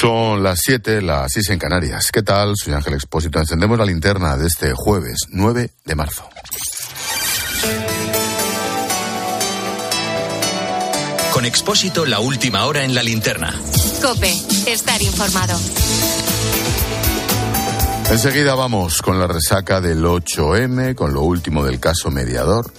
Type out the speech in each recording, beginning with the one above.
Son las 7, las 6 en Canarias. ¿Qué tal? Soy Ángel Expósito. Encendemos la linterna de este jueves 9 de marzo. Con Expósito, la última hora en la linterna. Cope, estar informado. Enseguida vamos con la resaca del 8M, con lo último del caso mediador.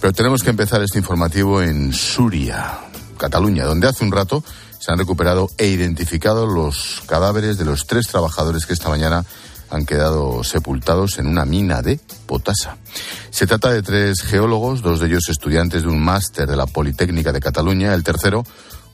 Pero tenemos que empezar este informativo en Suria, Cataluña, donde hace un rato se han recuperado e identificado los cadáveres de los tres trabajadores que esta mañana han quedado sepultados en una mina de potasa. Se trata de tres geólogos, dos de ellos estudiantes de un máster de la Politécnica de Cataluña, el tercero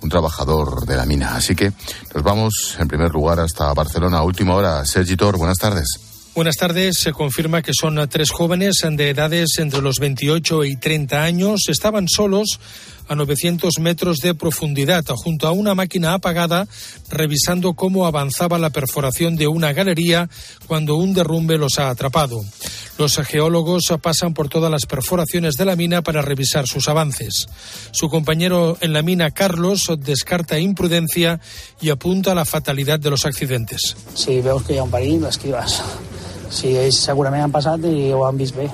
un trabajador de la mina. Así que nos vamos en primer lugar hasta Barcelona. Última hora, Sergi Tor, buenas tardes. Buenas tardes. Se confirma que son tres jóvenes de edades entre los 28 y 30 años. Estaban solos a 900 metros de profundidad, junto a una máquina apagada, revisando cómo avanzaba la perforación de una galería cuando un derrumbe los ha atrapado. Los geólogos pasan por todas las perforaciones de la mina para revisar sus avances. Su compañero en la mina, Carlos, descarta imprudencia y apunta a la fatalidad de los accidentes. Si veo que hay un perill, l'esquives. Si ells segurament han passat i ho han vist bé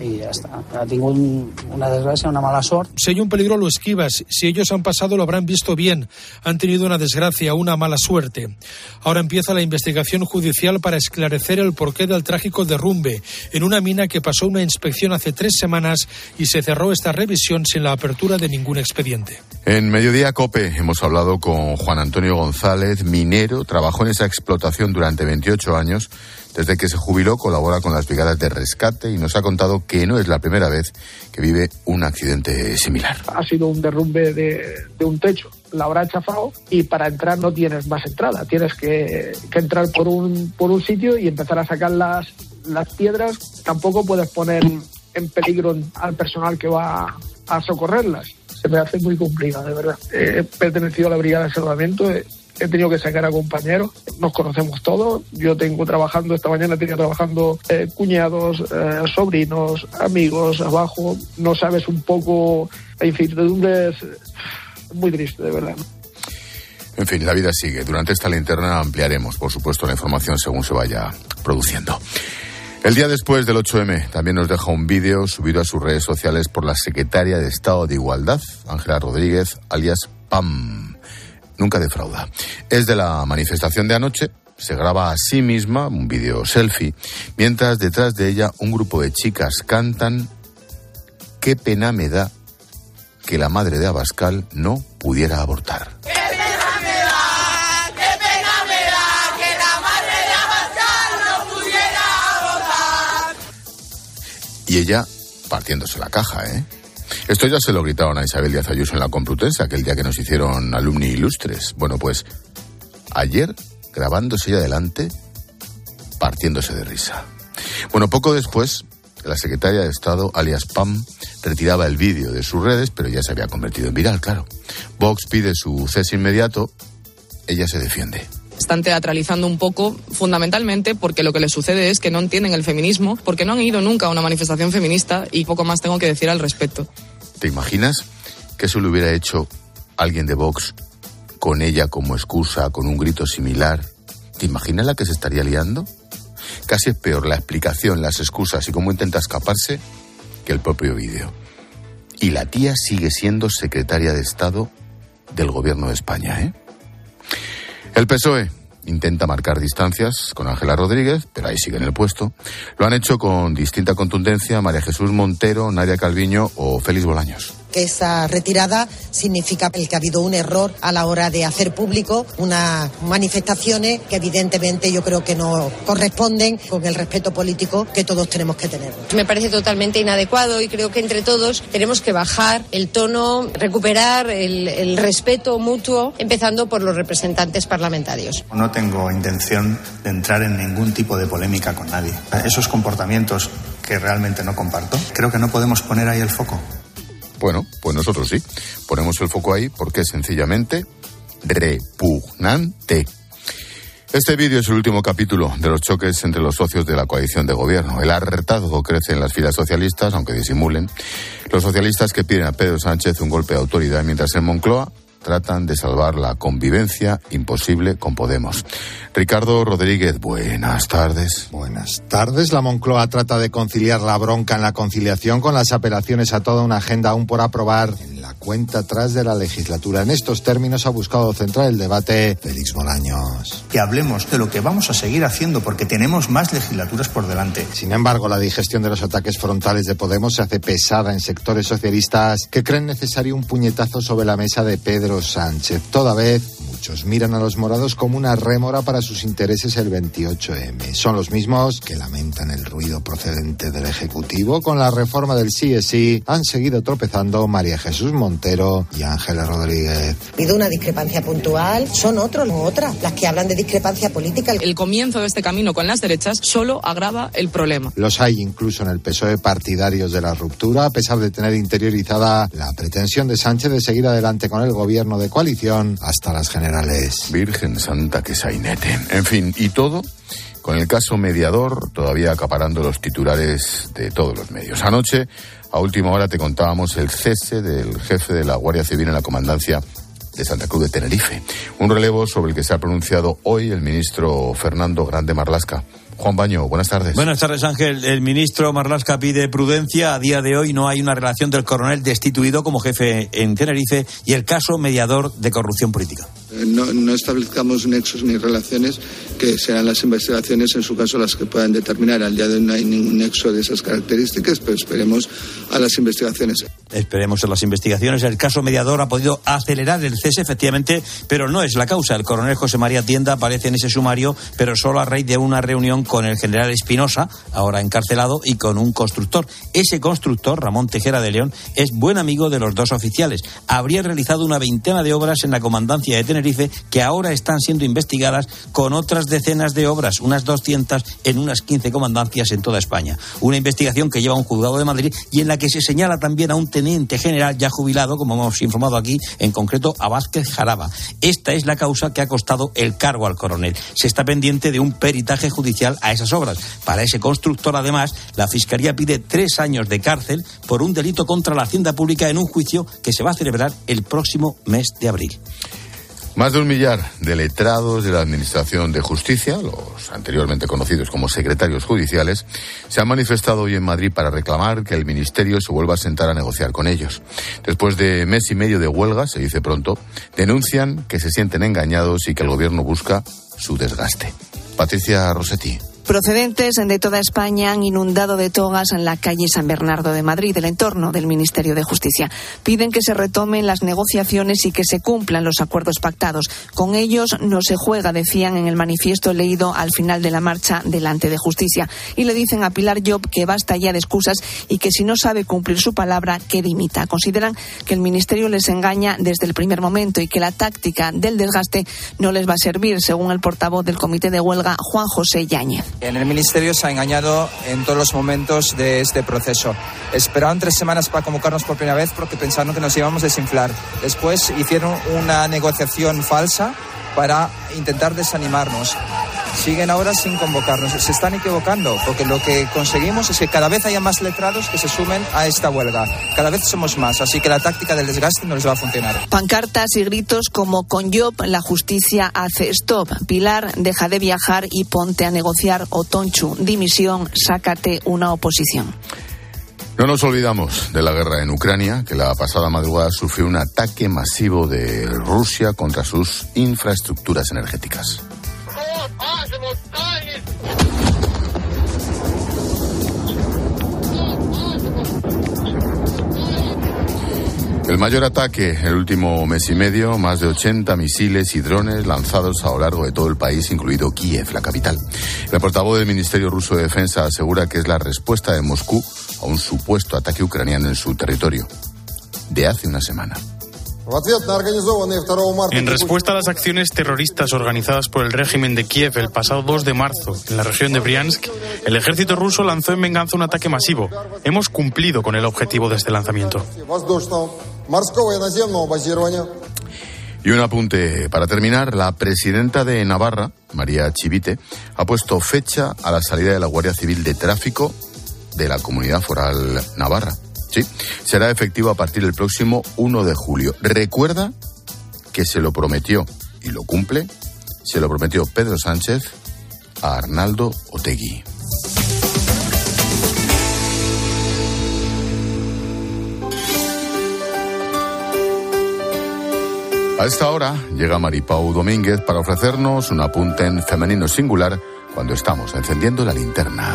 y ya está. Ha tenido una desgracia, una mala suerte. Si hay un peligro, lo esquivas. Si ellos han pasado, lo habrán visto bien. Han tenido una desgracia, una mala suerte. Ahora empieza la investigación judicial para esclarecer el porqué del trágico derrumbe en una mina que pasó una inspección hace tres semanas y se cerró esta revisión sin la apertura de ningún expediente. En Mediodía Cope hemos hablado con Juan Antonio González, minero, trabajó en esa explotación durante 28 años desde que se jubiló colabora con las brigadas de rescate y nos ha contado que no es la primera vez que vive un accidente similar. Ha sido un derrumbe de, un techo, la habrá chafado y para entrar no tienes más entrada, tienes que, entrar por un, por un sitio y empezar a sacar las, las piedras. Tampoco puedes poner en peligro al personal que va a socorrerlas. Se me hace muy complicado, de verdad. He pertenecido a la brigada de salvamento, he tenido que sacar a compañeros, nos conocemos todos, yo tengo trabajando, esta mañana tenía trabajando eh, cuñados, eh, sobrinos, amigos, abajo, no sabes un poco, la incertidumbre es muy triste, de verdad. En fin, la vida sigue. Durante esta linterna ampliaremos, por supuesto, la información según se vaya produciendo. El día después del 8M también nos deja un vídeo subido a sus redes sociales por la secretaria de Estado de Igualdad, Ángela Rodríguez, alias PAM nunca defrauda. Es de la manifestación de anoche, se graba a sí misma, un vídeo selfie, mientras detrás de ella un grupo de chicas cantan Qué pena me da que la madre de Abascal no pudiera abortar. ¡Qué pena me da! ¡Qué pena me da que la madre de Abascal no pudiera abortar! Y ella partiéndose la caja, ¿eh? Esto ya se lo gritaron a Isabel Díaz Ayuso en la Complutense, aquel día que nos hicieron alumni ilustres. Bueno, pues ayer, grabándose ella adelante, partiéndose de risa. Bueno, poco después, la secretaria de Estado, alias Pam, retiraba el vídeo de sus redes, pero ya se había convertido en viral, claro. Vox pide su cese inmediato, ella se defiende están teatralizando un poco, fundamentalmente porque lo que les sucede es que no entienden el feminismo, porque no han ido nunca a una manifestación feminista y poco más tengo que decir al respecto. ¿Te imaginas que eso le hubiera hecho alguien de Vox con ella como excusa, con un grito similar? ¿Te imaginas la que se estaría liando? Casi es peor la explicación, las excusas y cómo intenta escaparse que el propio vídeo. Y la tía sigue siendo secretaria de Estado del Gobierno de España, ¿eh? El PSOE intenta marcar distancias con Ángela Rodríguez, pero ahí sigue en el puesto. Lo han hecho con distinta contundencia María Jesús Montero, Nadia Calviño o Félix Bolaños esa retirada significa que ha habido un error a la hora de hacer público unas manifestaciones que evidentemente yo creo que no corresponden con el respeto político que todos tenemos que tener. Me parece totalmente inadecuado y creo que entre todos tenemos que bajar el tono, recuperar el, el respeto mutuo, empezando por los representantes parlamentarios. No tengo intención de entrar en ningún tipo de polémica con nadie. Esos comportamientos que realmente no comparto, creo que no podemos poner ahí el foco. Bueno, pues nosotros sí. Ponemos el foco ahí porque es sencillamente repugnante. Este vídeo es el último capítulo de los choques entre los socios de la coalición de gobierno. El hartazgo crece en las filas socialistas, aunque disimulen. Los socialistas que piden a Pedro Sánchez un golpe de autoridad, mientras en Moncloa tratan de salvar la convivencia imposible con Podemos. Ricardo Rodríguez, buenas tardes. Buenas tardes. La Moncloa trata de conciliar la bronca en la conciliación con las apelaciones a toda una agenda aún por aprobar en la cuenta atrás de la legislatura. En estos términos ha buscado centrar el debate Félix Bolaños. Que hablemos de lo que vamos a seguir haciendo porque tenemos más legislaturas por delante. Sin embargo, la digestión de los ataques frontales de Podemos se hace pesada en sectores socialistas que creen necesario un puñetazo sobre la mesa de Pedro Sánchez. Toda vez Muchos miran a los morados como una rémora para sus intereses el 28M. Son los mismos que lamentan el ruido procedente del Ejecutivo. Con la reforma del CSI han seguido tropezando María Jesús Montero y Ángeles Rodríguez. Pido una discrepancia puntual. Son otros o otras las que hablan de discrepancia política. El comienzo de este camino con las derechas solo agrava el problema. Los hay incluso en el PSOE partidarios de la ruptura, a pesar de tener interiorizada la pretensión de Sánchez de seguir adelante con el gobierno de coalición hasta las generales. Virgen Santa que sainete. En fin, y todo con el caso mediador todavía acaparando los titulares de todos los medios. Anoche, a última hora, te contábamos el cese del jefe de la Guardia Civil en la comandancia de Santa Cruz de Tenerife. Un relevo sobre el que se ha pronunciado hoy el ministro Fernando Grande Marlasca. Juan Baño, buenas tardes. Buenas tardes, Ángel. El ministro Marlasca pide prudencia. A día de hoy no hay una relación del coronel destituido como jefe en Tenerife y el caso mediador de corrupción política. No, no, establezcamos nexos ni relaciones que serán las investigaciones, en su caso, las que puedan determinar. Al día de hoy no hay ningún nexo de esas características, pero esperemos a las investigaciones. Esperemos a las investigaciones. El caso mediador ha podido acelerar el cese, efectivamente, pero no es la causa. El coronel José María Tienda aparece en ese sumario, pero solo a raíz de una reunión con el general Espinosa, ahora encarcelado, y con un constructor. Ese constructor, Ramón Tejera de León, es buen amigo de los dos oficiales. Habría realizado una veintena de obras en la comandancia de Tenerife que ahora están siendo investigadas con otras decenas de obras, unas 200 en unas 15 comandancias en toda España. Una investigación que lleva un juzgado de Madrid y en la que se señala también a un teniente general ya jubilado, como hemos informado aquí, en concreto a Vázquez Jaraba. Esta es la causa que ha costado el cargo al coronel. Se está pendiente de un peritaje judicial a esas obras. Para ese constructor, además, la Fiscalía pide tres años de cárcel por un delito contra la hacienda pública en un juicio que se va a celebrar el próximo mes de abril. Más de un millar de letrados de la Administración de Justicia, los anteriormente conocidos como secretarios judiciales, se han manifestado hoy en Madrid para reclamar que el Ministerio se vuelva a sentar a negociar con ellos. Después de mes y medio de huelga, se dice pronto, denuncian que se sienten engañados y que el Gobierno busca su desgaste. Patricia Rossetti procedentes de toda España han inundado de togas en la calle San Bernardo de Madrid, el entorno del Ministerio de Justicia. Piden que se retomen las negociaciones y que se cumplan los acuerdos pactados. Con ellos no se juega, decían en el manifiesto leído al final de la marcha delante de Justicia. Y le dicen a Pilar Job que basta ya de excusas y que si no sabe cumplir su palabra, que dimita. Consideran que el Ministerio les engaña desde el primer momento y que la táctica del desgaste no les va a servir, según el portavoz del Comité de Huelga, Juan José Yáñez. En el Ministerio se ha engañado en todos los momentos de este proceso. Esperaron tres semanas para convocarnos por primera vez porque pensaron que nos íbamos a desinflar. Después hicieron una negociación falsa para intentar desanimarnos. Siguen ahora sin convocarnos. Se están equivocando porque lo que conseguimos es que cada vez haya más letrados que se sumen a esta huelga. Cada vez somos más, así que la táctica del desgaste no les va a funcionar. Pancartas y gritos como con Job la justicia hace stop. Pilar deja de viajar y ponte a negociar o Tonchu dimisión, sácate una oposición. No nos olvidamos de la guerra en Ucrania, que la pasada madrugada sufrió un ataque masivo de Rusia contra sus infraestructuras energéticas. El mayor ataque el último mes y medio, más de 80 misiles y drones lanzados a lo largo de todo el país, incluido Kiev, la capital. El portavoz del Ministerio Ruso de Defensa asegura que es la respuesta de Moscú a un supuesto ataque ucraniano en su territorio de hace una semana. En respuesta a las acciones terroristas organizadas por el régimen de Kiev el pasado 2 de marzo en la región de Briansk, el ejército ruso lanzó en venganza un ataque masivo. Hemos cumplido con el objetivo de este lanzamiento. Y un apunte para terminar, la presidenta de Navarra, María Chivite, ha puesto fecha a la salida de la Guardia Civil de Tráfico de la Comunidad Foral Navarra. Sí, será efectivo a partir del próximo 1 de julio. Recuerda que se lo prometió y lo cumple, se lo prometió Pedro Sánchez a Arnaldo Otegui. A esta hora llega Maripau Domínguez para ofrecernos un apunte en femenino singular cuando estamos encendiendo la linterna.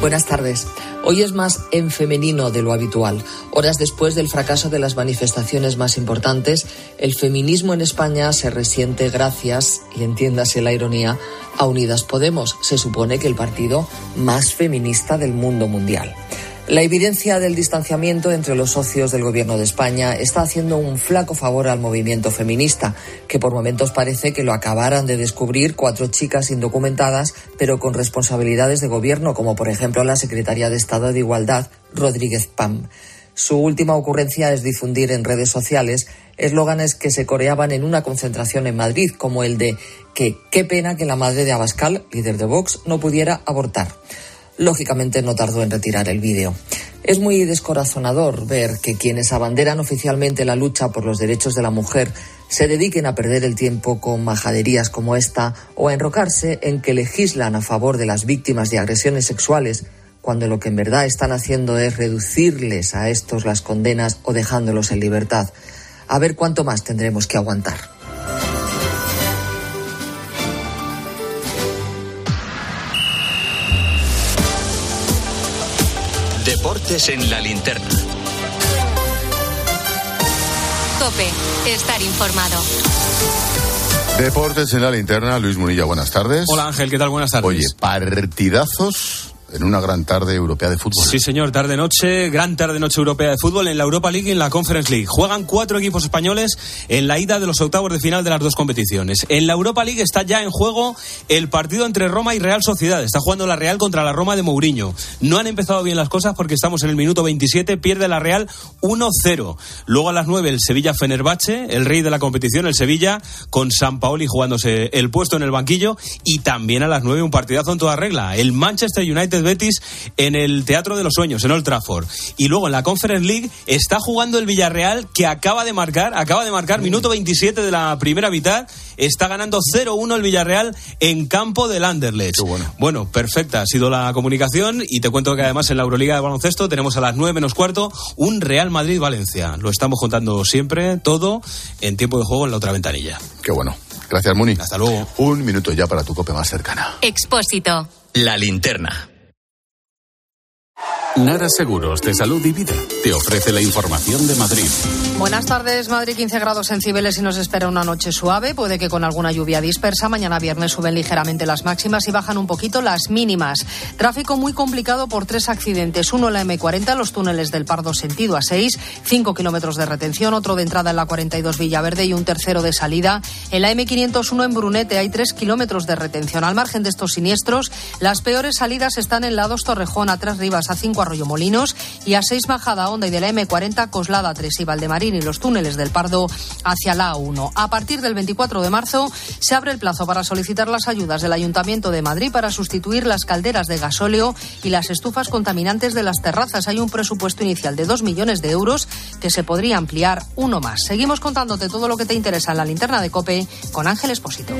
Buenas tardes. Hoy es más en femenino de lo habitual. Horas después del fracaso de las manifestaciones más importantes, el feminismo en España se resiente gracias, y entiéndase la ironía, a Unidas Podemos. Se supone que el partido más feminista del mundo mundial. La evidencia del distanciamiento entre los socios del Gobierno de España está haciendo un flaco favor al movimiento feminista, que por momentos parece que lo acabaran de descubrir cuatro chicas indocumentadas, pero con responsabilidades de gobierno, como por ejemplo la secretaria de Estado de Igualdad, Rodríguez Pam. Su última ocurrencia es difundir en redes sociales eslóganes que se coreaban en una concentración en Madrid, como el de que qué pena que la madre de Abascal, líder de Vox, no pudiera abortar. Lógicamente no tardó en retirar el vídeo. Es muy descorazonador ver que quienes abanderan oficialmente la lucha por los derechos de la mujer se dediquen a perder el tiempo con majaderías como esta o a enrocarse en que legislan a favor de las víctimas de agresiones sexuales cuando lo que en verdad están haciendo es reducirles a estos las condenas o dejándolos en libertad. A ver cuánto más tendremos que aguantar. Deportes en la linterna. Cope, estar informado. Deportes en la linterna, Luis Munilla, buenas tardes. Hola Ángel, ¿qué tal? Buenas tardes. Oye, partidazos en una gran tarde europea de fútbol. Sí, señor, tarde-noche, gran tarde-noche europea de fútbol en la Europa League y en la Conference League. Juegan cuatro equipos españoles en la ida de los octavos de final de las dos competiciones. En la Europa League está ya en juego el partido entre Roma y Real Sociedad. Está jugando la Real contra la Roma de Mourinho. No han empezado bien las cosas porque estamos en el minuto 27, pierde la Real 1-0. Luego a las 9 el Sevilla Fenerbahce, el rey de la competición, el Sevilla, con San Paoli jugándose el puesto en el banquillo. Y también a las 9 un partidazo en toda regla. El Manchester United Betis en el Teatro de los Sueños, en Old Trafford. Y luego en la Conference League está jugando el Villarreal que acaba de marcar, acaba de marcar, minuto 27 de la primera mitad, está ganando 0-1 el Villarreal en campo del Anderlecht. bueno. Bueno, perfecta ha sido la comunicación y te cuento que además en la Euroliga de baloncesto tenemos a las 9 menos cuarto un Real Madrid-Valencia. Lo estamos contando siempre, todo en tiempo de juego en la otra ventanilla. Qué bueno. Gracias, Muni. Hasta luego. Un minuto ya para tu cope más cercana. Expósito. La linterna. Nara Seguros de Salud y Vida te ofrece la información de Madrid. Buenas tardes, Madrid 15 grados en Cibeles y nos espera una noche suave, puede que con alguna lluvia dispersa. Mañana viernes suben ligeramente las máximas y bajan un poquito las mínimas. Tráfico muy complicado por tres accidentes. Uno en la M40, los túneles del Pardo sentido a 6, 5 kilómetros de retención, otro de entrada en la 42 Villaverde y un tercero de salida. En la M501 en Brunete hay 3 kilómetros de retención. Al margen de estos siniestros, las peores salidas están en la 2 Torrejón, a 3 Rivas, a 5 Arroyo Molinos y a 6 Majada Honda y de la M40 Coslada 3 y Valdemarín y los túneles del Pardo hacia la A1. A partir del 24 de marzo se abre el plazo para solicitar las ayudas del Ayuntamiento de Madrid para sustituir las calderas de gasóleo y las estufas contaminantes de las terrazas. Hay un presupuesto inicial de 2 millones de euros que se podría ampliar uno más. Seguimos contándote todo lo que te interesa en la linterna de COPE con Ángel Espósito.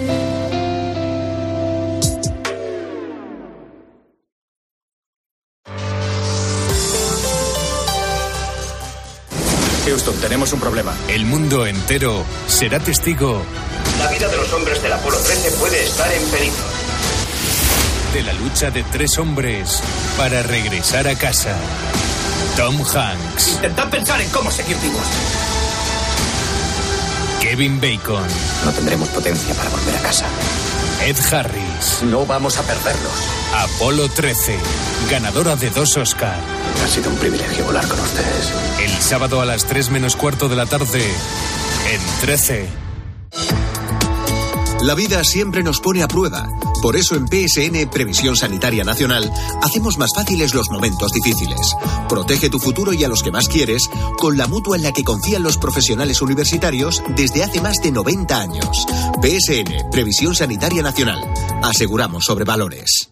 Tenemos un problema. El mundo entero será testigo La vida de los hombres del Apolo 13 puede estar en peligro. de la lucha de tres hombres para regresar a casa. Tom Hanks, Intentad pensar en cómo seguir vivos. Kevin Bacon, No tendremos potencia para volver a casa. Ed Harris, No vamos a perderlos. Apolo 13, ganadora de dos Oscar. Ha sido un privilegio volar con ustedes. El sábado a las 3 menos cuarto de la tarde en 13. La vida siempre nos pone a prueba. Por eso en PSN Previsión Sanitaria Nacional hacemos más fáciles los momentos difíciles. Protege tu futuro y a los que más quieres con la mutua en la que confían los profesionales universitarios desde hace más de 90 años. PSN Previsión Sanitaria Nacional. Aseguramos sobre valores.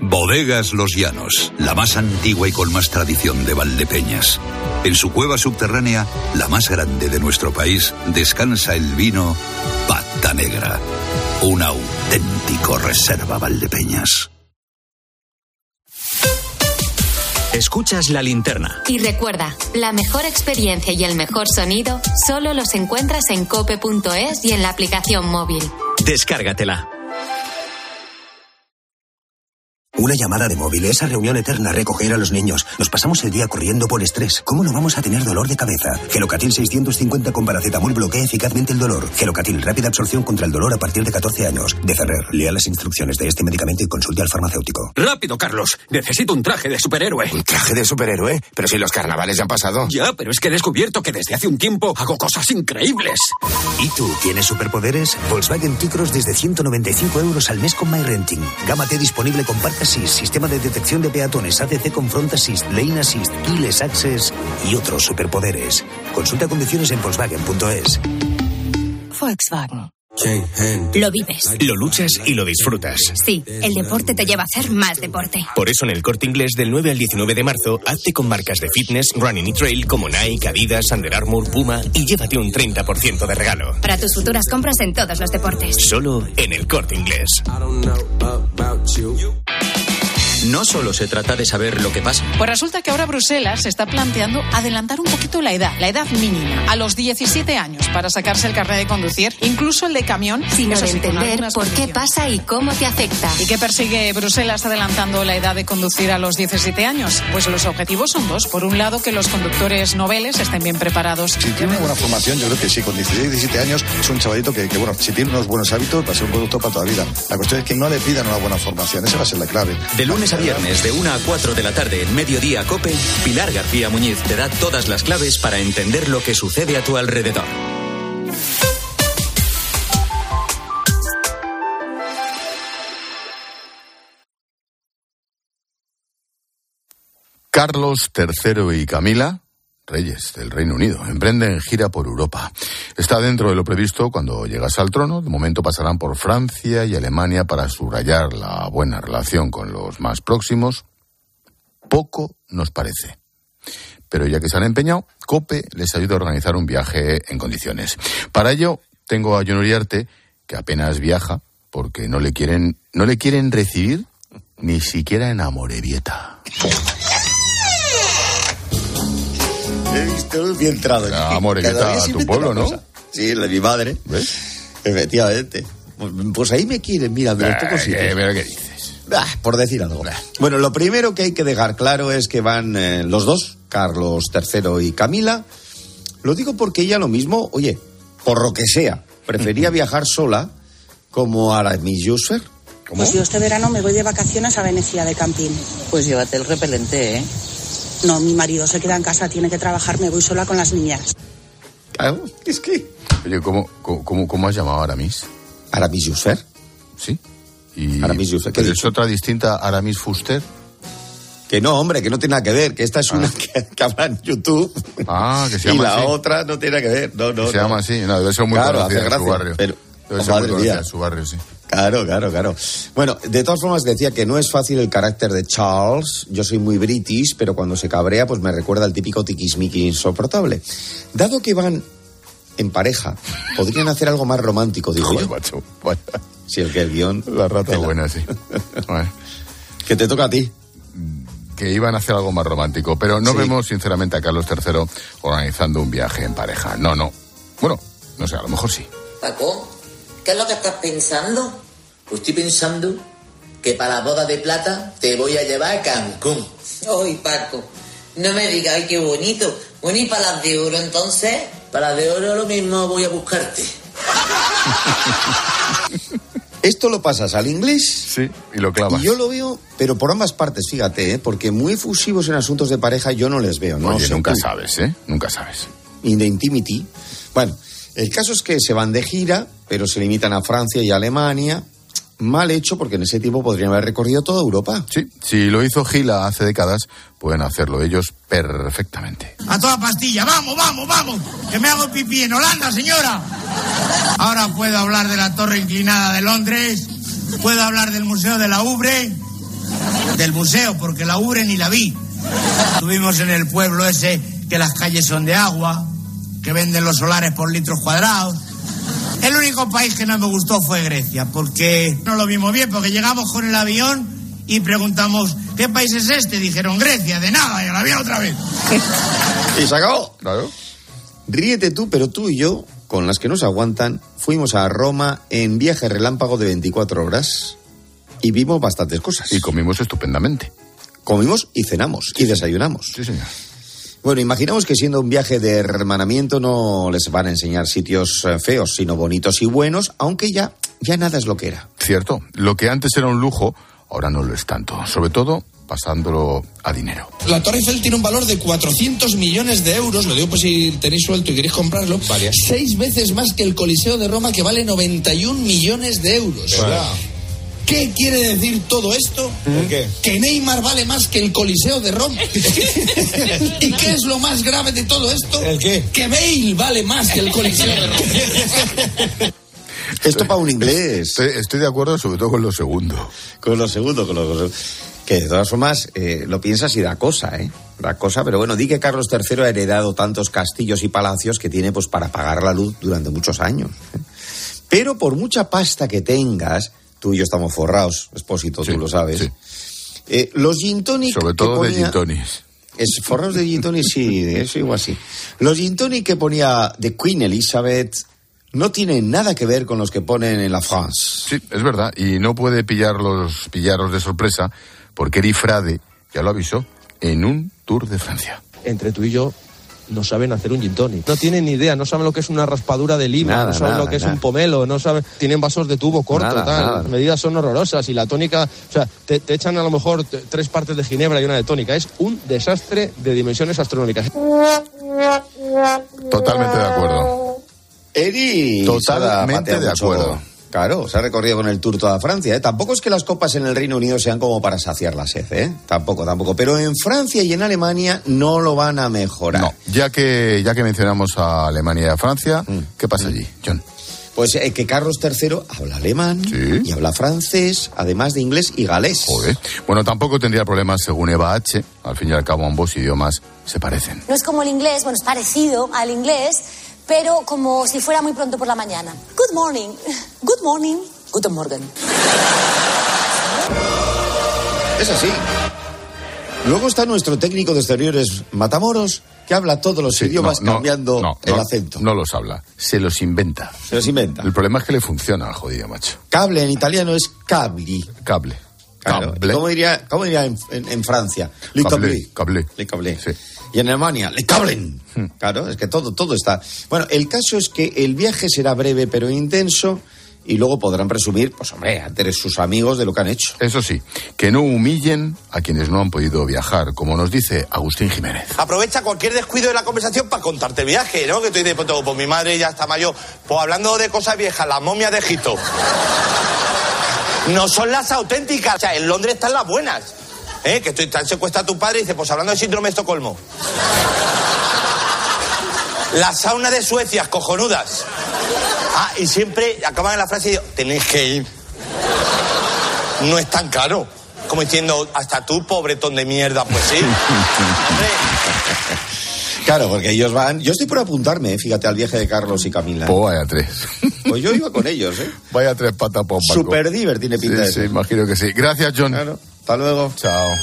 Bodegas Los Llanos, la más antigua y con más tradición de Valdepeñas. En su cueva subterránea, la más grande de nuestro país, descansa el vino Pata Negra, un auténtico reserva Valdepeñas. Escuchas la linterna. Y recuerda, la mejor experiencia y el mejor sonido solo los encuentras en cope.es y en la aplicación móvil. Descárgatela. Una llamada de móvil, esa reunión eterna, recoger a los niños. Nos pasamos el día corriendo por estrés. ¿Cómo no vamos a tener dolor de cabeza? Gelocatil 650 con paracetamol bloquea eficazmente el dolor. Gelocatil, rápida absorción contra el dolor a partir de 14 años. De Ferrer, lea las instrucciones de este medicamento y consulte al farmacéutico. Rápido, Carlos. Necesito un traje de superhéroe. ¿Un traje de superhéroe? Pero si los carnavales ya han pasado. Ya, pero es que he descubierto que desde hace un tiempo hago cosas increíbles. ¿Y tú tienes superpoderes? Volkswagen T-Cross desde 195 euros al mes con MyRenting. Gama T disponible con Park Assist, sistema de detección de peatones, ADC con Front Assist, Lane Assist, Keyless Access y otros superpoderes. Consulta condiciones en Volkswagen.es. Volkswagen. Lo vives. Lo luchas y lo disfrutas. Sí, el deporte te lleva a hacer más deporte. Por eso en el corte inglés del 9 al 19 de marzo, hazte con marcas de fitness, running y trail como Nike, Adidas, Under Armour, Puma y llévate un 30% de regalo. Para tus futuras compras en todos los deportes. Solo en el corte inglés. No solo se trata de saber lo que pasa. Pues resulta que ahora Bruselas se está planteando adelantar un poquito la edad, la edad mínima, a los 17 años para sacarse el carnet de conducir, incluso el de camión. Sí, con entender por qué pasa y cómo te afecta. ¿Y qué persigue Bruselas adelantando la edad de conducir a los 17 años? Pues los objetivos son dos. Por un lado, que los conductores noveles estén bien preparados. Si tiene una buena formación, yo creo que sí, con 16, 17 años es un chavalito que, que, bueno, si tiene unos buenos hábitos va a ser un conductor para toda la vida. La cuestión es que no le pidan una buena formación, esa va a ser la clave. De lunes a viernes, de 1 a 4 de la tarde, en Mediodía Cope, Pilar García Muñiz te da todas las claves para entender lo que sucede a tu alrededor. Carlos III y Camila, reyes del Reino Unido, emprenden gira por Europa. Está dentro de lo previsto cuando llegas al trono. De momento pasarán por Francia y Alemania para subrayar la buena relación con los más próximos. Poco nos parece. Pero ya que se han empeñado, COPE les ayuda a organizar un viaje en condiciones. Para ello, tengo a John Uriarte, que apenas viaja, porque no le quieren, no le quieren recibir ni siquiera en Amorebieta. He visto bien entrado. Amorebieta, tu pueblo, ¿no? Sí, la de mi madre. ¿Ves? Efectivamente. Pues, pues ahí me quieren, mira, de los pocos sitios. ¿Qué, qué dices? Ah, por decir algo. Bueno, lo primero que hay que dejar claro es que van eh, los dos, Carlos III y Camila. Lo digo porque ella lo mismo, oye, por lo que sea, prefería viajar sola como Aramis Jusser. ¿Cómo? Pues yo este verano me voy de vacaciones a Venecia de camping. Pues llévate el repelente, ¿eh? No, mi marido se queda en casa, tiene que trabajar, me voy sola con las niñas. Claro, es que... Oye, ¿cómo, cómo, cómo has llamado a Aramis? ¿Aramis Jusser? Sí. Y Aramis Jusser, ¿qué ¿pero es otra distinta a Aramis Fuster? Que no, hombre, que no tiene nada que ver, que esta es una que, que habla en YouTube. Ah, que se y llama la así. otra no tiene nada que ver. No, no, se no. llama así. No, debe ser muy Claro, conocida en su barrio. pero- Debe Oh, ser muy madre conocida en su barrio, sí. Claro, claro, claro. Bueno, de todas formas decía que no es fácil el carácter de Charles. Yo soy muy british, pero cuando se cabrea, pues me recuerda al típico tiquismiqui insoportable. Dado que van en pareja, podrían hacer algo más romántico, digo Joder, yo. macho, vaya. Si el que el guion. La rata Tela. buena, sí. Vale. Que te toca a ti. que iban a hacer algo más romántico, pero no Sí. vemos sinceramente a Carlos III organizando un viaje en pareja. No, no. Bueno, no sé, a lo mejor sí. Paco, ¿qué es lo que estás pensando? Pues estoy pensando que para la boda de plata te voy a llevar a Cancún. Ay, Paco, no me digas, ay, qué bonito. Bueno, ¿y para las de oro entonces? Para las de oro lo mismo voy a buscarte. Esto lo pasas al inglés. Sí, y lo clavas. Y yo lo veo, pero por ambas partes, fíjate, ¿eh? porque muy efusivos en asuntos de pareja yo no les veo. No Oye, sé nunca tú. sabes, ¿eh? Nunca sabes. in the intimity. Bueno, el caso es que se van de gira, pero se limitan a Francia y Alemania. Mal hecho, porque en ese tiempo podrían haber recorrido toda Europa. Sí, si lo hizo Gila hace décadas, pueden hacerlo ellos perfectamente. A toda pastilla, vamos, vamos, vamos, que me hago pipí en Holanda, señora. Ahora puedo hablar de la torre inclinada de Londres, puedo hablar del Museo de la Ubre, del museo, porque la ubre ni la vi. Estuvimos en el pueblo ese, que las calles son de agua, que venden los solares por litros cuadrados. El único país que no me gustó fue Grecia, porque no lo vimos bien, porque llegamos con el avión y preguntamos, ¿qué país es este? Dijeron Grecia, de nada, y el avión otra vez. Y se acabó. Claro. Ríete tú, pero tú y yo, con las que nos aguantan, fuimos a Roma en viaje relámpago de 24 horas y vimos bastantes cosas. Y comimos estupendamente. Comimos y cenamos y desayunamos. Sí, señor. Bueno, imaginamos que siendo un viaje de hermanamiento no les van a enseñar sitios eh, feos, sino bonitos y buenos, aunque ya, ya nada es lo que era. Cierto. Lo que antes era un lujo, ahora no lo es tanto. Sobre todo pasándolo a dinero. La Torre Eiffel tiene un valor de 400 millones de euros, lo digo por si tenéis suelto y queréis comprarlo, seis veces más que el Coliseo de Roma que vale 91 millones de euros. ¿Qué quiere decir todo esto? Que Neymar vale más que el Coliseo de Roma. ¿Y qué es lo más grave de todo esto? ¿El qué? Que Bale vale más que el Coliseo de Roma. Esto para un inglés. Estoy, estoy de acuerdo sobre todo con lo segundo. Con lo segundo, con lo que de todas formas eh, lo piensas y da cosa, ¿eh? Da cosa, pero bueno, di que Carlos III ha heredado tantos castillos y palacios que tiene pues para pagar la luz durante muchos años. ¿eh? Pero por mucha pasta que tengas, tú y yo estamos forrados, Espósito, tú lo sabes. Eh, los gin tonic Sobre todo de ponía- gin tonics. Es forrados de gin tonic, sí, eso igual así. Los gin tonic que ponía de Queen Elizabeth no tienen nada que ver con los que ponen en la France. Sí, es verdad. Y no puede pillarlos, pillaros de sorpresa porque Eri Frade ya lo avisó en un Tour de Francia. entre tú y yo no saben hacer un gin tonic. No tienen ni idea, no saben lo que es una raspadura de lima, Nada, no saben nada, lo que es un pomelo, no saben, tienen vasos de tubo corto, Nada, tal. nada. Las medidas son horrorosas y la tónica, o sea, te, te echan a lo mejor tres partes de ginebra y una de tónica. Es un desastre de dimensiones astronómicas. Totalmente de acuerdo. Eri Totalmente de acuerdo. Claro, se ha recorrido con el Tour toda Francia. ¿eh? Tampoco es que las copas en el Reino Unido sean como para saciar la sed, ¿eh? Tampoco, tampoco. Pero en Francia y en Alemania no lo van a mejorar. No, ya que, ya que mencionamos a Alemania y a Francia, ¿qué pasa allí, John? Pues eh, que Carlos III habla alemán y habla francés, además de inglés y galés. Joder. Bueno, tampoco tendría problemas según Eva H. Al fin y al cabo, ambos idiomas se parecen. No es como el inglés, bueno, es parecido al inglés, pero como si fuera muy pronto por la mañana. Good morning. Good morning. Guten Morgen. Es así. Luego está nuestro técnico de exteriores, Matamoros, que habla todos los idiomas no, cambiando no, el acento. No los habla, se los inventa. Se los inventa. El problema es que le funciona al jodido, macho. Cable en italiano es cabli. Cable. Claro. Cable. ¿Cómo diría, cómo diría en, en- en Francia? Le Cable, cable. Le cable. Y en Alemania, le cablen. Hmm. Claro, es que todo, todo está. Bueno, el caso es que el viaje será breve pero intenso y luego podrán presumir, pues hombre, ante sus amigos de lo que han hecho. Eso sí, que no humillen a quienes no han podido viajar, como nos dice Agustín Jiménez. Aprovecha cualquier descuido de la conversación para contarte el viaje, ¿no? Que estoy de pronto, pues mi madre ya está mayor. Pues hablando de cosas viejas, las momias de Egipto. No son las auténticas. O sea, en Londres están las buenas. ¿Eh? Que estoy, te han secuestrado a tu padre y dice, pues hablando de síndrome de Estocolmo. La sauna de Suecia, cojonudas. Ah, y siempre acaban en la frase y digo, tenéis que ir. No es tan caro. Como diciendo, hasta tú, pobretón de mierda, pues sí. Claro, porque ellos van. Yo estoy por apuntarme, eh, fíjate, al viaje de Carlos y Camila. Pues vaya tres. Pues yo iba con ellos, ¿eh? Vaya tres patas por un barco. Super diver tiene pinta de Sí, sí, ser. imagino que sí. Gracias, John. Hasta luego. Chao.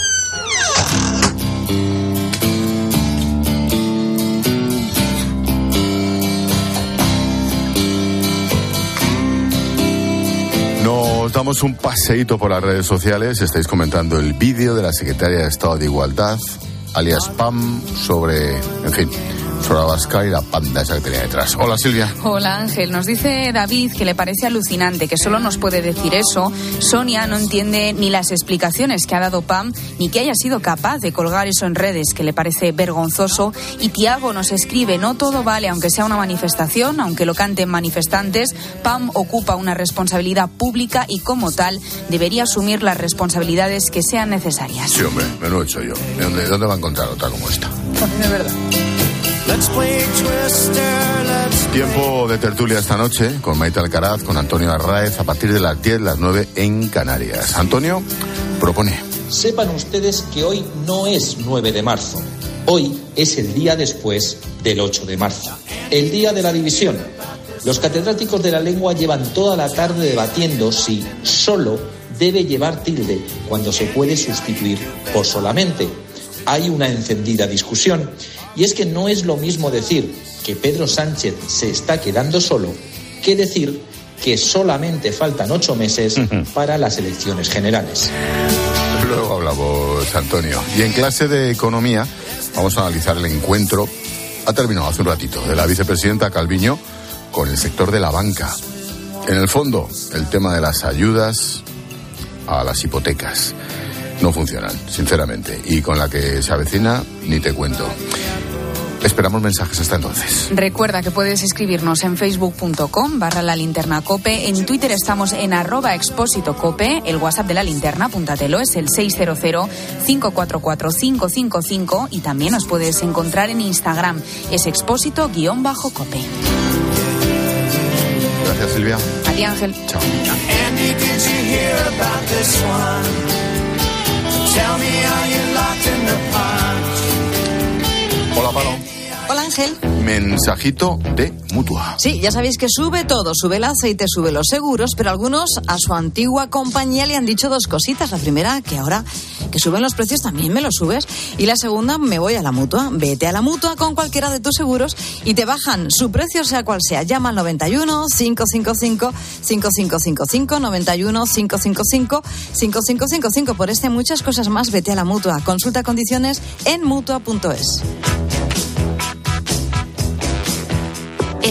Nos damos un paseíto por las redes sociales. Estáis comentando el vídeo de la secretaria de Estado de Igualdad, alias Pam, sobre, en fin, sobre Abascal y la panda esa que tenía detrás. Hola, Silvia. Hola Ángel, nos dice David que le parece alucinante, que solo nos puede decir eso. Sonia no entiende ni las explicaciones que ha dado Pam, ni que haya sido capaz de colgar eso en redes, que le parece vergonzoso. Y Tiago nos escribe, no todo vale, aunque sea una manifestación, aunque lo canten manifestantes, Pam ocupa una responsabilidad pública y como tal debería asumir las responsabilidades que sean necesarias. Sí, hombre, me lo he hecho yo. ¿De dónde, dónde va a encontrar otra como esta? De verdad. Tiempo de tertulia esta noche con Maite Alcaraz, con Antonio Arraez, a partir de las 10, las 9 en Canarias. Antonio propone. sepan ustedes que hoy no es 9 de marzo. Hoy es el día después del 8 de marzo, el día de la división. Los catedráticos de la lengua llevan toda la tarde debatiendo si solo debe llevar tilde cuando se puede sustituir por solamente. Hay una encendida discusión y es que no es lo mismo decir que Pedro Sánchez se está quedando solo que decir que solamente faltan ocho meses para las elecciones generales. Luego hablamos, Antonio. Y en clase de economía vamos a analizar el encuentro, ha terminado hace un ratito, de la vicepresidenta Calviño con el sector de la banca. En el fondo, el tema de las ayudas a las hipotecas no funcionan, sinceramente. Y con la que se avecina, ni te cuento. Esperamos mensajes hasta entonces. Recuerda que puedes escribirnos en facebook.com barra la linterna cope. En Twitter estamos en arroba expósito cope. El WhatsApp de la linterna, apúntatelo, es el 600-544-555 y también nos puedes encontrar en Instagram. Es expósito guion bajo cope. Gracias, Silvia. A ti, Ángel. Chao. Hola, Palo. Hola Ángel. Mensajito de mutua. Sí, ya sabéis que sube todo, sube el aceite, sube los seguros, pero algunos a su antigua compañía le han dicho dos cositas. La primera, que ahora que suben los precios también me los subes. Y la segunda, me voy a la mutua. Vete a la mutua con cualquiera de tus seguros y te bajan su precio, sea cual sea. Llama al 91 555 5555 91 555 5555. Por este muchas cosas más, vete a la mutua. Consulta condiciones en mutua.es.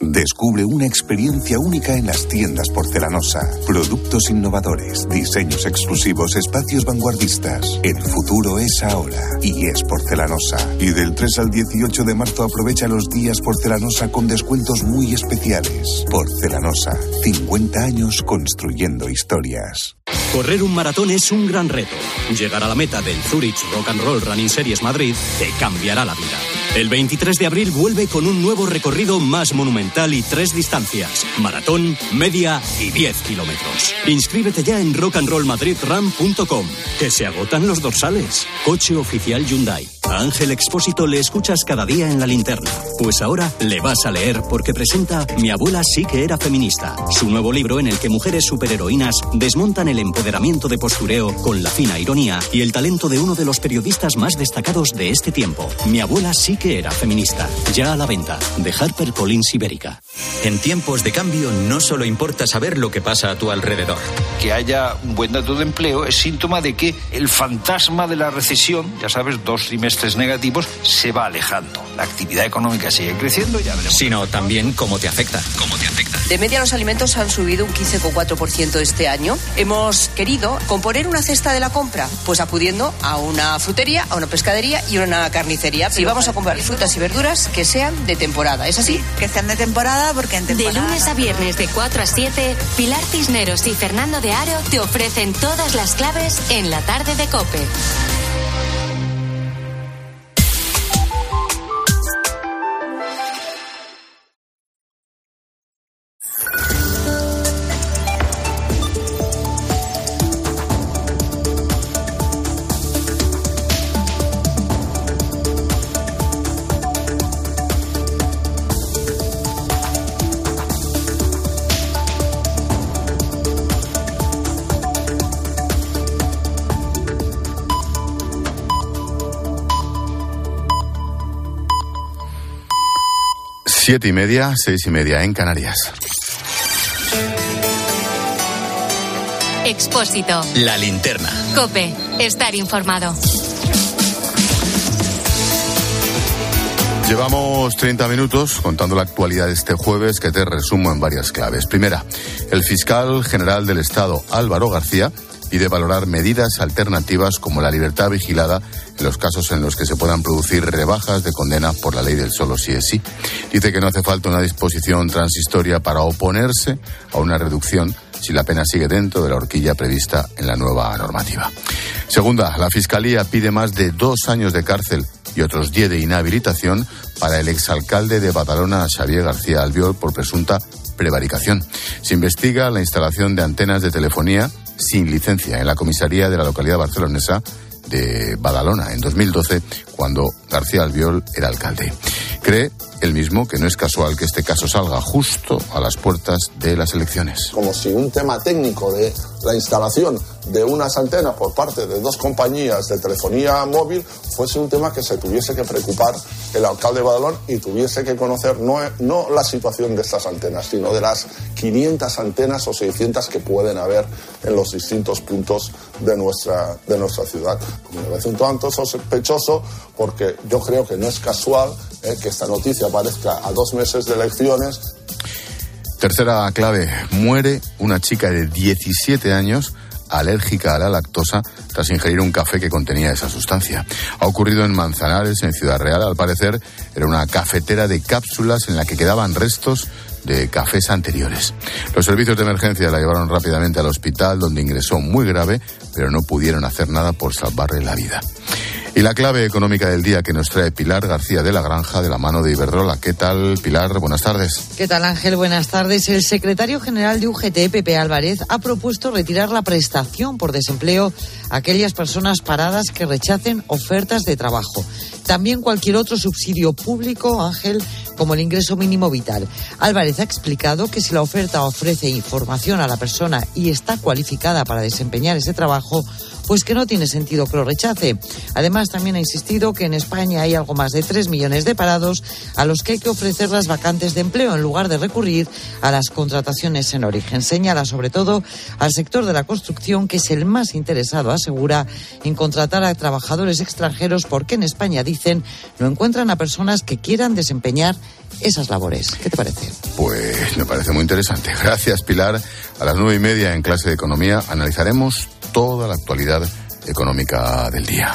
Descubre una experiencia única en las tiendas porcelanosa. Productos innovadores, diseños exclusivos, espacios vanguardistas. El futuro es ahora y es porcelanosa. Y del 3 al 18 de marzo aprovecha los días porcelanosa con descuentos muy especiales. Porcelanosa, 50 años construyendo historias. Correr un maratón es un gran reto. Llegar a la meta del Zurich Rock and Roll Running Series Madrid te cambiará la vida. El 23 de abril vuelve con un nuevo recorrido más monumental y tres distancias: maratón, media y 10 kilómetros. Inscríbete ya en rockandrollmadridram.com, que se agotan los dorsales. Coche oficial Hyundai. A Ángel Expósito le escuchas cada día en la linterna. Pues ahora le vas a leer porque presenta Mi abuela sí que era feminista, su nuevo libro en el que mujeres superheroínas desmontan el empoderamiento de postureo con la fina ironía y el talento de uno de los periodistas más destacados de este tiempo. Mi abuela sí que era feminista. Ya a la venta de HarperCollins Ibérica. En tiempos de cambio no solo importa saber lo que pasa a tu alrededor. Que haya un buen dato de empleo es síntoma de que el fantasma de la recesión, ya sabes, dos trimestres negativos, se va alejando. La actividad económica sigue creciendo, ya veremos. Sino también cómo te afecta. Cómo te afecta. De media los alimentos han subido un 15,4% este año. Hemos querido componer una cesta de la compra, pues acudiendo a una frutería, a una pescadería y a una carnicería. Y vamos a comprar frutas y verduras que sean de temporada, ¿es así? Que sean de temporada porque en De lunes a viernes de 4 a 7, Pilar Cisneros y Fernando de Aro te ofrecen todas las claves en la tarde de Cope. Siete y media, seis y media en Canarias. Expósito. La linterna. Cope. Estar informado. Llevamos 30 minutos contando la actualidad de este jueves que te resumo en varias claves. Primera, el fiscal general del Estado, Álvaro García, pide valorar medidas alternativas como la libertad vigilada en los casos en los que se puedan producir rebajas de condena por la ley del solo sí es sí. Dice que no hace falta una disposición transistoria para oponerse a una reducción si la pena sigue dentro de la horquilla prevista en la nueva normativa. Segunda, la Fiscalía pide más de dos años de cárcel y otros diez de inhabilitación para el exalcalde de Badalona, Xavier García Albiol, por presunta prevaricación. Se investiga la instalación de antenas de telefonía sin licencia en la comisaría de la localidad barcelonesa de Badalona en 2012, cuando García Albiol era alcalde. Cree él mismo que no es casual que este caso salga justo a las puertas de las elecciones. Como si un tema técnico de la instalación de unas antenas por parte de dos compañías de telefonía móvil fuese un tema que se tuviese que preocupar el alcalde de Badalón y tuviese que conocer no, no la situación de estas antenas, sino de las 500 antenas o 600 que pueden haber en los distintos puntos de nuestra, de nuestra ciudad. Me parece un tanto sospechoso porque yo creo que no es casual eh, que esta noticia aparezca a dos meses de elecciones. Tercera clave, muere una chica de 17 años alérgica a la lactosa tras ingerir un café que contenía esa sustancia. Ha ocurrido en Manzanares, en Ciudad Real. Al parecer, era una cafetera de cápsulas en la que quedaban restos de cafés anteriores. Los servicios de emergencia la llevaron rápidamente al hospital, donde ingresó muy grave, pero no pudieron hacer nada por salvarle la vida. Y la clave económica del día que nos trae Pilar García de la Granja de la mano de Iberdrola. ¿Qué tal, Pilar? Buenas tardes. ¿Qué tal, Ángel? Buenas tardes. El secretario general de UGT, Pepe Álvarez, ha propuesto retirar la prestación por desempleo a aquellas personas paradas que rechacen ofertas de trabajo. También cualquier otro subsidio público, Ángel, como el ingreso mínimo vital. Álvarez ha explicado que si la oferta ofrece información a la persona y está cualificada para desempeñar ese trabajo, pues que no tiene sentido que lo rechace. Además, también ha insistido que en España hay algo más de 3 millones de parados a los que hay que ofrecer las vacantes de empleo en lugar de recurrir a las contrataciones en origen. Señala sobre todo al sector de la construcción, que es el más interesado, asegura, en contratar a trabajadores extranjeros porque en España, no encuentran a personas que quieran desempeñar esas labores. ¿Qué te parece? Pues me parece muy interesante. Gracias, Pilar. A las nueve y media en clase de economía analizaremos toda la actualidad económica del día.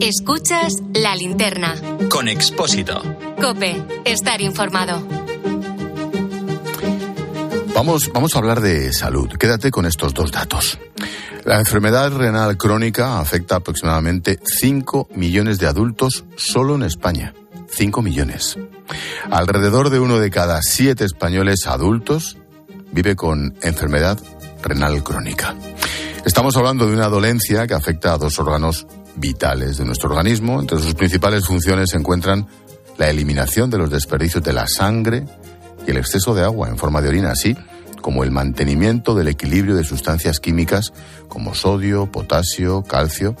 Escuchas la linterna. Con Expósito. Cope, estar informado. Vamos, vamos a hablar de salud. Quédate con estos dos datos. La enfermedad renal crónica afecta aproximadamente 5 millones de adultos solo en España. 5 millones. Alrededor de uno de cada siete españoles adultos vive con enfermedad renal crónica. Estamos hablando de una dolencia que afecta a dos órganos vitales de nuestro organismo. Entre sus principales funciones se encuentran la eliminación de los desperdicios de la sangre y el exceso de agua en forma de orina, así como el mantenimiento del equilibrio de sustancias químicas como sodio, potasio, calcio.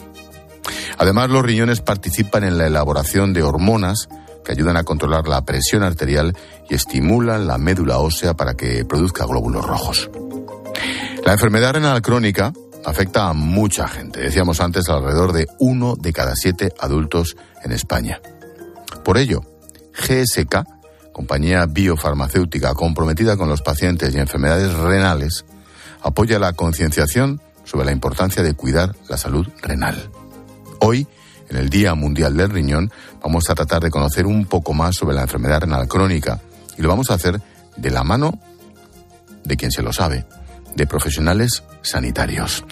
Además, los riñones participan en la elaboración de hormonas que ayudan a controlar la presión arterial y estimulan la médula ósea para que produzca glóbulos rojos. La enfermedad renal crónica afecta a mucha gente. Decíamos antes alrededor de uno de cada siete adultos en España. Por ello, GSK, compañía biofarmacéutica comprometida con los pacientes y enfermedades renales, apoya la concienciación sobre la importancia de cuidar la salud renal. Hoy, en el Día Mundial del Riñón, vamos a tratar de conocer un poco más sobre la enfermedad renal crónica y lo vamos a hacer de la mano de quien se lo sabe, de profesionales sanitarios.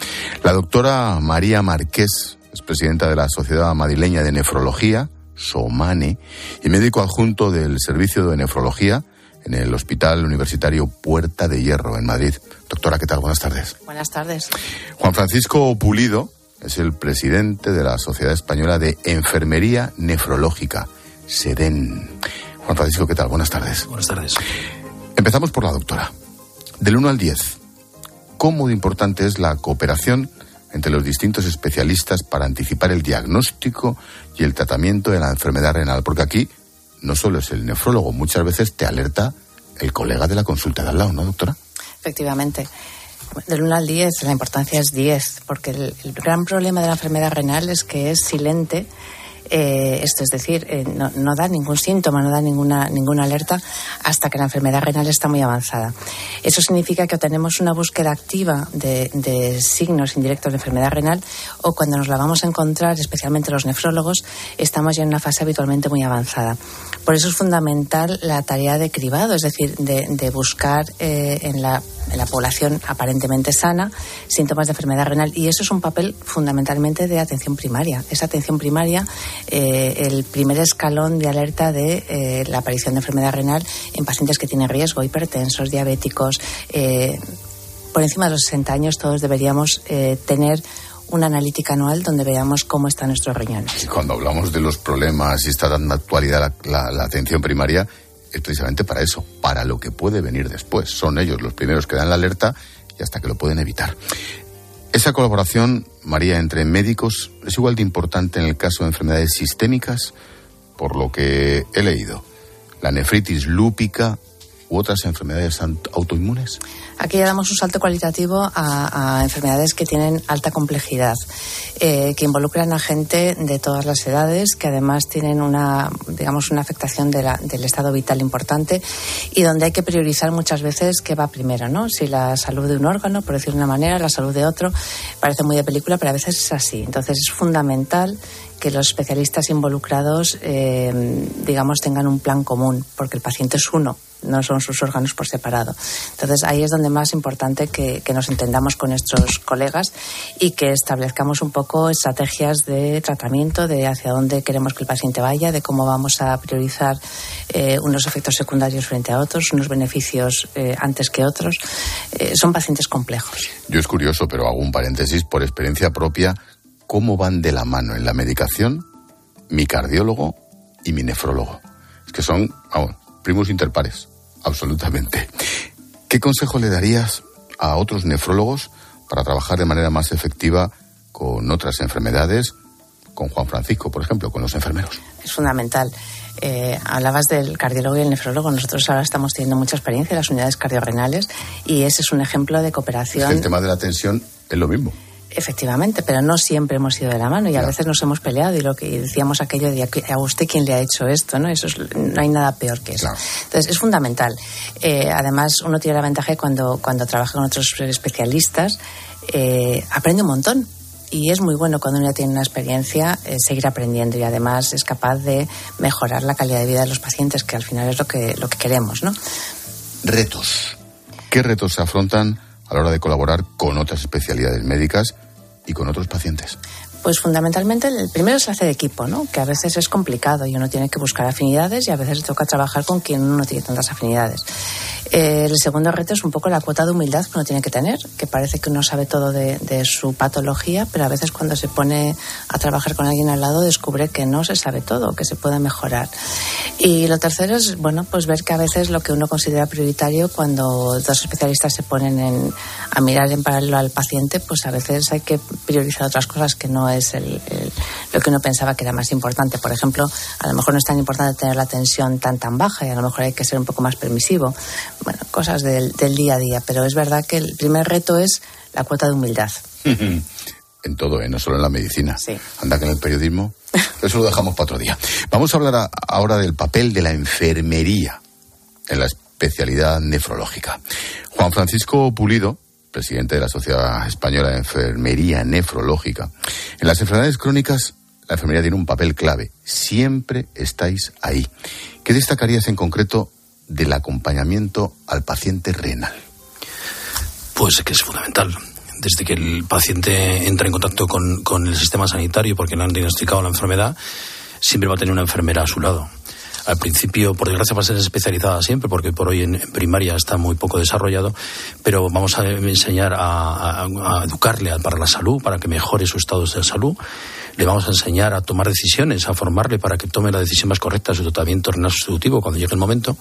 La doctora María Marqués es presidenta de la Sociedad Madrileña de Nefrología, SOMANE, y médico adjunto del Servicio de Nefrología en el Hospital Universitario Puerta de Hierro, en Madrid. Doctora, ¿qué tal? Buenas tardes. Buenas tardes. Juan Francisco Pulido es el presidente de la Sociedad Española de Enfermería Nefrológica, SEDEN. Juan Francisco, ¿qué tal? Buenas tardes. Buenas tardes. Empezamos por la doctora. Del 1 al 10, ¿cómo de importante es la cooperación entre los distintos especialistas para anticipar el diagnóstico y el tratamiento de la enfermedad renal? Porque aquí no solo es el nefrólogo, muchas veces te alerta el colega de la consulta de al lado, ¿no, doctora? Efectivamente. Del 1 al 10, la importancia es 10, porque el, el gran problema de la enfermedad renal es que es silente eh, esto es decir, eh, no, no, da ningún síntoma, no da ninguna, ninguna alerta hasta que la enfermedad renal está muy avanzada. Eso significa que tenemos una búsqueda activa de, de, signos indirectos de enfermedad renal o cuando nos la vamos a encontrar, especialmente los nefrólogos, estamos ya en una fase habitualmente muy avanzada. Por eso es fundamental la tarea de cribado, es decir, de, de buscar eh, en, la, en la población aparentemente sana síntomas de enfermedad renal y eso es un papel fundamentalmente de atención primaria. Esa atención primaria eh, el primer escalón de alerta de eh, la aparición de enfermedad renal en pacientes que tienen riesgo, hipertensos, diabéticos. Eh, por encima de los 60 años todos deberíamos tener una analítica anual donde veamos cómo están nuestros riñones. Y cuando hablamos de los problemas y está dando actualidad la atención primaria, es precisamente para eso, para lo que puede venir después. Son ellos los primeros que dan la alerta y hasta que lo pueden evitar. Esa colaboración, María, entre médicos es igual de importante en el caso de enfermedades sistémicas, por lo que he leído. La nefritis lúpica u otras enfermedades autoinmunes. Aquí ya damos un salto cualitativo a, enfermedades que tienen alta complejidad, eh, que involucran a gente de todas las edades, que además tienen una, digamos, una afectación de la, del estado vital importante y donde hay que priorizar muchas veces qué va primero, ¿no? Si la salud de un órgano, por decirlo de una manera, la salud de otro, parece muy de película, pero a veces es así. Entonces es fundamental que los especialistas involucrados, eh, digamos, tengan un plan común, porque el paciente es uno, no son sus órganos por separado. Entonces ahí es donde más importante que, nos entendamos con nuestros colegas y que establezcamos un poco estrategias de tratamiento, de hacia dónde queremos que el paciente vaya, de cómo vamos a priorizar eh, unos efectos secundarios frente a otros, unos beneficios eh, antes que otros. Son pacientes complejos. Yo es curioso, pero hago un paréntesis por experiencia propia. ¿Cómo van de la mano en la medicación mi cardiólogo y mi nefrólogo? Es que son, vamos, primos interpares absolutamente. ¿Qué consejo le darías a otros nefrólogos para trabajar de manera más efectiva con otras enfermedades, con Juan Francisco, por ejemplo, con los enfermeros? Es fundamental. Eh, hablabas del cardiólogo y el nefrólogo. Nosotros ahora estamos teniendo mucha experiencia en las unidades cardiorrenales y ese es un ejemplo de cooperación. Es que el tema de la tensión es lo mismo. Efectivamente, pero no siempre hemos ido de la mano y claro. a veces nos hemos peleado y lo que decíamos aquello de a usted quién le ha hecho esto, ¿no? Eso es, no hay nada peor que eso. Claro. Entonces es fundamental. Eh, además uno tiene la ventaja de cuando cuando trabaja con otros especialistas eh, aprende un montón y es muy bueno cuando uno ya tiene una experiencia eh, seguir aprendiendo y además es capaz de mejorar la calidad de vida de los pacientes que al final es lo que lo que queremos, ¿no? Retos. ¿Qué retos se afrontan a la hora de colaborar con otras especialidades médicas y con otros pacientes? Pues fundamentalmente el primero es hacer equipo, ¿no? Que a veces es complicado y uno tiene que buscar afinidades y a veces toca trabajar con quien uno no tiene tantas afinidades. Eh, el segundo reto es un poco la cuota de humildad que uno tiene que tener, que parece que uno sabe todo de, su patología, pero a veces cuando se pone a trabajar con alguien al lado descubre que no se sabe todo, que se puede mejorar. Y lo tercero es, bueno, pues ver que a veces lo que uno considera prioritario cuando dos especialistas se ponen en, a mirar en paralelo al paciente, pues a veces hay que priorizar otras cosas que no es el, lo que uno pensaba que era más importante. Por ejemplo, a lo mejor no es tan importante tener la tensión tan tan baja y a lo mejor hay que ser un poco más permisivo. Bueno, cosas del, del día a día, pero es verdad que el primer reto es la cuota de humildad. en todo, ¿eh? no solo en la medicina. Sí. Anda que en el periodismo, eso lo dejamos para otro día. Vamos a hablar a, ahora del papel de la enfermería en la especialidad nefrológica. Juan Francisco Pulido, presidente de la Sociedad Española de Enfermería Nefrológica. En las enfermedades crónicas, la enfermería tiene un papel clave. Siempre estáis ahí. ¿Qué destacarías en concreto del acompañamiento al paciente renal? Pues que es fundamental. desde que el paciente entra en contacto con, con el sistema sanitario porque le han diagnosticado la enfermedad, siempre va a tener una enfermera a su lado al principio, por desgracia, va a ser especializada siempre, porque por hoy en, primaria está muy poco desarrollado, pero vamos a enseñar a, educarle para la salud, para que mejore su estado de salud. Le vamos a enseñar a tomar decisiones, a formarle para que tome la decisión más correcta de su tratamiento renal sustitutivo cuando llegue el momento.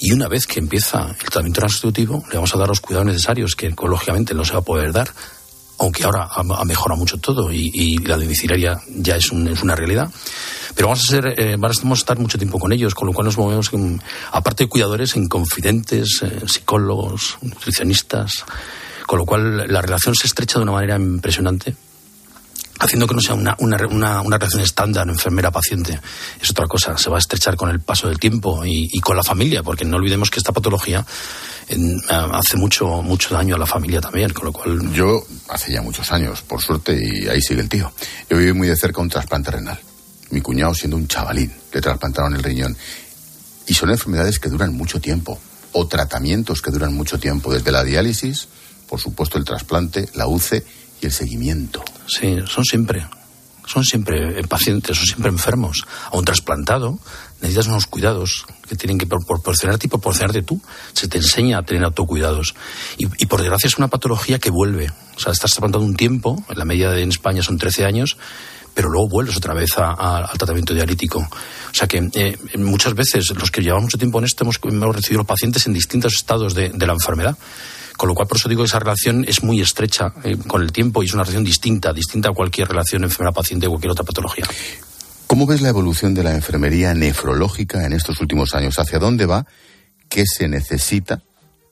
Y una vez que empieza el tratamiento renal sustitutivo, le vamos a dar los cuidados necesarios que ecológicamente no se va a poder dar aunque ahora ha, mejorado mucho todo y, la domiciliaria ya es, es, una realidad. Pero vamos a, ser, eh, vamos a estar mucho tiempo con ellos, con lo cual nos movemos, aparte de cuidadores, en confidentes, eh, psicólogos, nutricionistas, con lo cual la relación se estrecha de una manera impresionante haciendo que no sea una, una, una, relación estándar enfermera-paciente. Es otra cosa, se va a estrechar con el paso del tiempo y, con la familia, porque no olvidemos que esta patología en, hace mucho, mucho daño a la familia también, con lo cual... Yo, hace ya muchos años, por suerte, y ahí sigue el tío, yo viví muy de cerca un trasplante renal. Mi cuñado, siendo un chavalín, le trasplantaron el riñón. Y son enfermedades que duran mucho tiempo, o tratamientos que duran mucho tiempo, desde la diálisis, por supuesto el trasplante, la UCE y el seguimiento. Sí, son siempre, son siempre pacientes, son siempre enfermos. A un trasplantado necesitas unos cuidados que tienen que proporcionarte y proporcionarte tú. Se te enseña a tener autocuidados. Y, y por desgracia es una patología que vuelve. O sea, estás trasplantado un tiempo, en la media de en España son 13 años, pero luego vuelves otra vez al tratamiento dialítico. O sea que eh, muchas veces los que llevamos mucho tiempo en esto hemos, recibido los pacientes en distintos estados de, la enfermedad. Con lo cual, por eso digo que esa relación es muy estrecha eh, con el tiempo y es una relación distinta, distinta a cualquier relación enfermera-paciente o cualquier otra patología. ¿Cómo ves la evolución de la enfermería nefrológica en estos últimos años? ¿Hacia dónde va? ¿Qué se necesita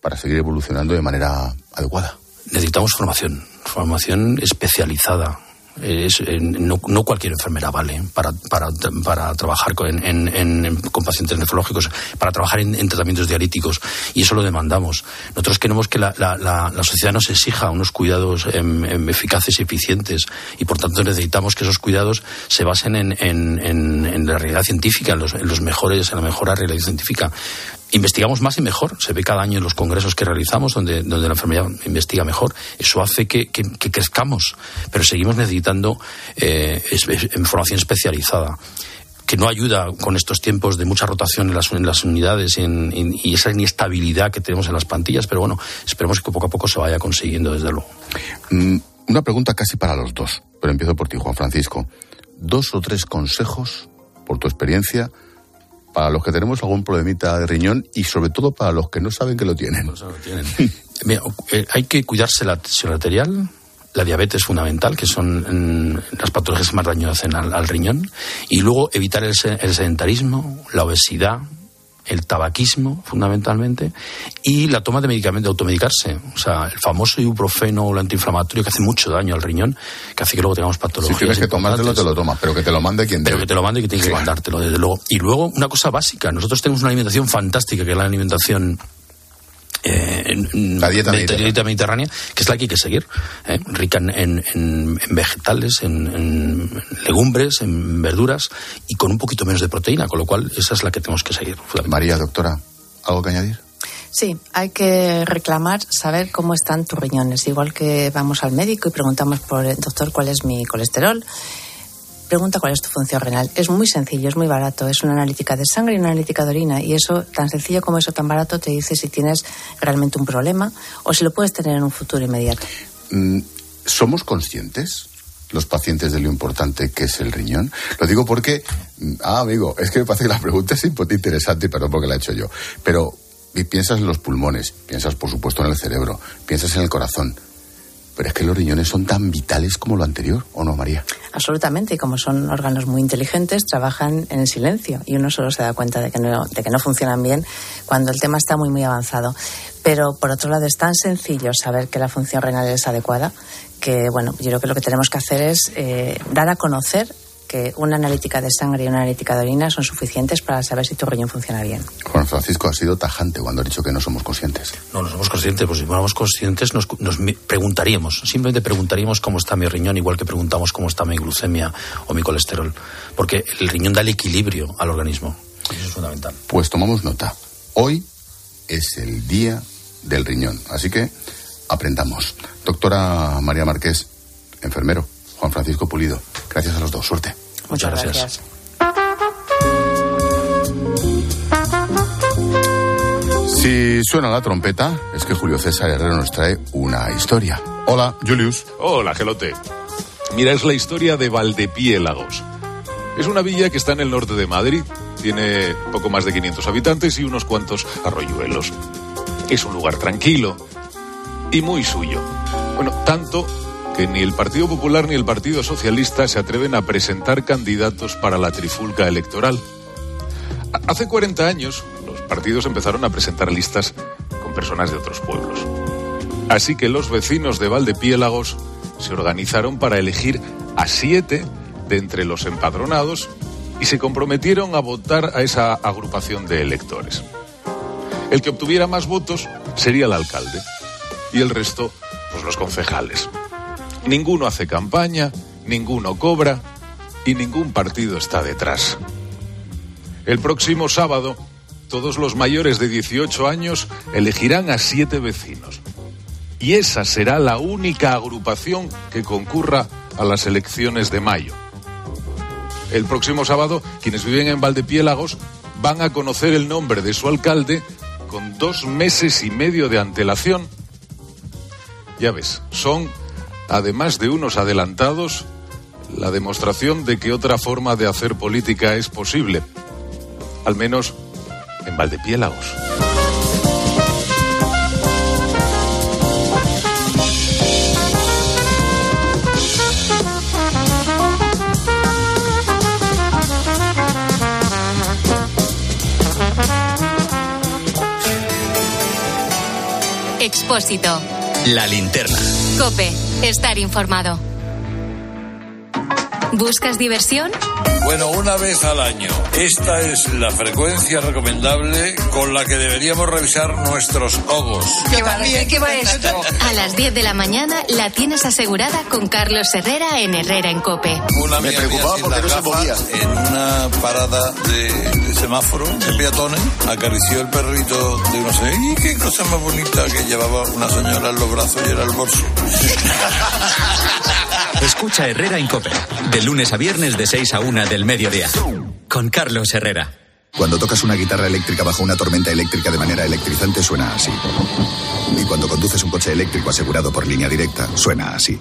para seguir evolucionando de manera adecuada? Necesitamos formación, formación especializada, es, eh, no, cualquier enfermera vale para, para, para trabajar con, en, con pacientes nefrológicos, para trabajar en, tratamientos dialíticos, y eso lo demandamos. Nosotros queremos que la, la, la, sociedad nos exija unos cuidados em, em, eficaces y eficientes, y por tanto necesitamos que esos cuidados se basen en, en la realidad científica, en los, en los mejores, en la mejor realidad científica investigamos más y mejor. Se ve cada año en los congresos que realizamos donde, donde la enfermedad investiga mejor. Eso hace que, crezcamos, pero seguimos necesitando eh, información especializada que no ayuda con estos tiempos de mucha rotación en las, en unidades y esa inestabilidad que tenemos en las plantillas, pero bueno, esperemos que poco a poco se vaya consiguiendo, desde luego. Mm, una pregunta casi para los dos, pero empiezo por ti, Juan Francisco. Dos o tres consejos, por tu experiencia, para los que tenemos algún problemita de riñón y sobre todo para los que no saben que lo tienen. Eh, hay que cuidarse la tensión arterial, la diabetes fundamental, que son mm, las patologías más dañosas al, al, riñón, y luego evitar el, el sedentarismo, la obesidad, el tabaquismo, fundamentalmente, y la toma de medicamentos, de automedicarse. O sea, el famoso ibuprofeno o el antiinflamatorio que hace mucho daño al riñón, que hace que luego tengamos patologías. Si tienes que tomártelo, te lo tomas, pero que te lo mande quien Pero que te lo mande y que tiene que mandártelo, desde luego. Y luego, una cosa básica, nosotros tenemos una alimentación fantástica, que es la alimentación eh, la dieta mediterránea. que es la que hay que seguir, eh, rica en, vegetales, en, legumbres, en verduras y con un poquito menos de proteína, con lo cual esa es la que tenemos que seguir. María, doctora, ¿algo que añadir? Sí, hay que reclamar, saber cómo están tus riñones. Igual que vamos al médico y preguntamos por el doctor cuál es mi colesterol pregunta cuál es tu función renal. Es muy sencillo, es muy barato. Es una analítica de sangre y una analítica de orina. Y eso, tan sencillo como eso, tan barato, te dice si tienes realmente un problema o si lo puedes tener en un futuro inmediato. Mm, ¿Somos conscientes? los pacientes de lo importante que es el riñón? Lo digo porque, mm, ah, amigo, es que me parece que la pregunta es interesante, perdón porque la he hecho yo, pero piensas en los pulmones, piensas por supuesto en el cerebro, piensas en el corazón, pero es que los riñones son tan vitales como lo anterior, ¿o no, María? Absolutamente, y como son órganos muy inteligentes, trabajan en el silencio y uno solo se da cuenta de que no, de que no funcionan bien cuando el tema está muy, muy avanzado. Pero por otro lado, es tan sencillo saber que la función renal es adecuada que, bueno, yo creo que lo que tenemos que hacer es eh, dar a conocer una analítica de sangre y una analítica de orina son suficientes para saber si tu riñón funciona bien. Juan Francisco ha sido tajante cuando ha dicho que no somos conscientes. No, no somos conscientes, pues si fuéramos conscientes nos, nos preguntaríamos, simplemente preguntaríamos cómo está mi riñón, igual que preguntamos cómo está mi glucemia o mi colesterol, porque el riñón da el equilibrio al organismo. Eso es fundamental. Pues tomamos nota. Hoy es el día del riñón, así que aprendamos. Doctora María Márquez, enfermero. Juan Francisco Pulido. Gracias a los dos. Suerte. Muchas gracias. Si suena la trompeta, es que Julio César Herrero nos trae una historia. Hola, Julius. Hola, Gelote. Mira, es la historia de Valdepiélagos. Es una villa que está en el norte de Madrid. Tiene poco más de 500 habitantes y unos cuantos arroyuelos. Es un lugar tranquilo y muy suyo. Bueno, tanto que ni el Partido Popular ni el Partido Socialista se atreven a presentar candidatos para la trifulca electoral. Hace 40 años, los partidos empezaron a presentar listas con personas de otros pueblos. Así que los vecinos de Valdepiélagos se organizaron para elegir a siete de entre los empadronados y se comprometieron a votar a esa agrupación de electores. El que obtuviera más votos sería el alcalde y el resto, pues los concejales. Ninguno hace campaña, ninguno cobra y ningún partido está detrás. El próximo sábado, todos los mayores de 18 años elegirán a siete vecinos. Y esa será la única agrupación que concurra a las elecciones de mayo. El próximo sábado, quienes viven en Valdepiélagos van a conocer el nombre de su alcalde con dos meses y medio de antelación. Ya ves, son, además de unos adelantados, la demostración de que otra forma de hacer política es posible al menos en Valdepiélagos. Expósito. La linterna. Cope. Estar informado. ¿Buscas diversión? Bueno, una vez al año. Esta es la frecuencia recomendable con la que deberíamos revisar nuestros ogos. ¿Qué va, ¿Qué va esto? A las 10 de la mañana la tienes asegurada con Carlos Herrera en Herrera en Cope. Una Me preocupaba porque no se movía. En una parada de, de semáforo de peatones, acarició el perrito de no sé, y qué cosa más bonita que llevaba una señora en los brazos y era el bolso. Escucha Herrera en Cope. De lunes a viernes de 6 a 1 del mediodía. Con Carlos Herrera. Cuando tocas una guitarra eléctrica bajo una tormenta eléctrica de manera electrizante suena así. Y cuando conduces un coche eléctrico asegurado por línea directa, suena así.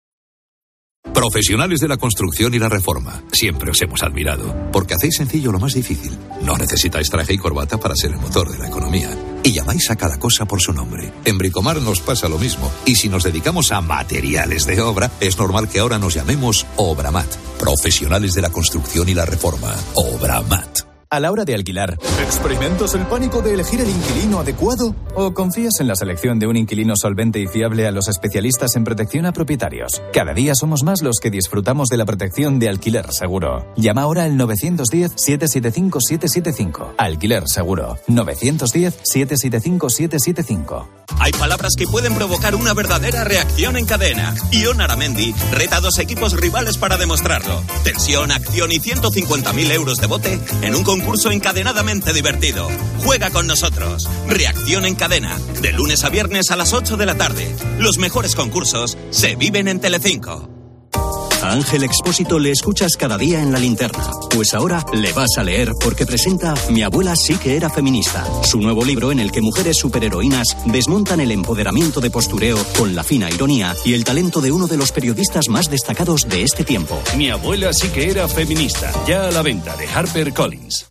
Profesionales de la construcción y la reforma. Siempre os hemos admirado. Porque hacéis sencillo lo más difícil. No necesitáis traje y corbata para ser el motor de la economía. Y llamáis a cada cosa por su nombre. En Bricomar nos pasa lo mismo. Y si nos dedicamos a materiales de obra, es normal que ahora nos llamemos Obramat. Profesionales de la construcción y la reforma. Obramat. A la hora de alquilar, ¿experimentas el pánico de elegir el inquilino adecuado? ¿O confías en la selección de un inquilino solvente y fiable a los especialistas en protección a propietarios? Cada día somos más los que disfrutamos de la protección de alquiler seguro. Llama ahora al 910-775-775. Alquiler seguro. 910-775-775. Hay palabras que pueden provocar una verdadera reacción en cadena. Ion Aramendi reta a dos equipos rivales para demostrarlo. Tensión, acción y 150.000 euros de bote en un concurso encadenadamente divertido. Juega con nosotros. Reacción en cadena. De lunes a viernes a las 8 de la tarde. Los mejores concursos se viven en Telecinco. A Ángel Expósito le escuchas cada día en la linterna. Pues ahora le vas a leer porque presenta Mi abuela sí que era feminista. Su nuevo libro en el que mujeres superheroínas desmontan el empoderamiento de postureo con la fina ironía y el talento de uno de los periodistas más destacados de este tiempo. Mi abuela sí que era feminista. Ya a la venta de Harper Collins.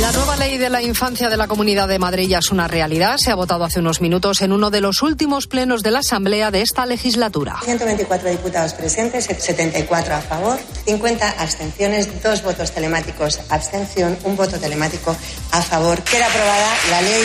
La nueva ley de la infancia de la Comunidad de Madrid ya es una realidad. Se ha votado hace unos minutos en uno de los últimos plenos de la Asamblea de esta legislatura. 124 diputados presentes, 74 a favor, 50 abstenciones, dos votos telemáticos abstención, un voto telemático a favor. Queda aprobada la ley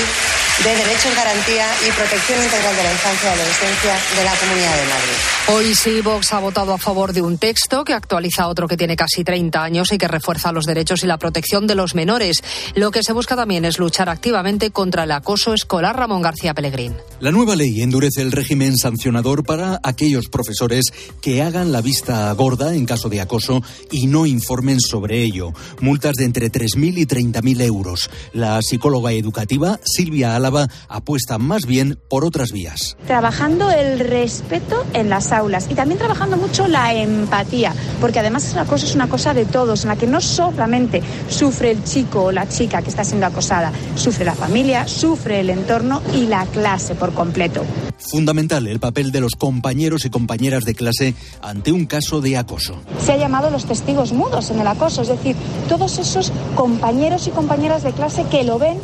de derechos, garantía y protección integral de la infancia y adolescencia de la Comunidad de Madrid. Hoy sí, Vox ha votado a favor de un texto que actualiza otro que tiene casi 30 años y que refuerza los derechos y la protección de los menores. Lo que se busca también es luchar activamente contra el acoso escolar. Ramón García Pellegrín. La nueva ley endurece el régimen sancionador para aquellos profesores que hagan la vista gorda en caso de acoso y no informen sobre ello. Multas de entre 3.000 y 30.000 euros. La psicóloga educativa Silvia Álava apuesta más bien por otras vías. Trabajando el respeto en las aulas y también trabajando mucho la empatía, porque además el acoso es una cosa de todos, en la que no solamente sufre el chico o la chica que está siendo acosada, sufre la familia, sufre el entorno y la clase por completo. Fundamental el papel de los compañeros y compañeras de clase ante un caso de acoso. Se ha llamado los testigos mudos en el acoso, es decir, todos esos compañeros y compañeras de clase que lo ven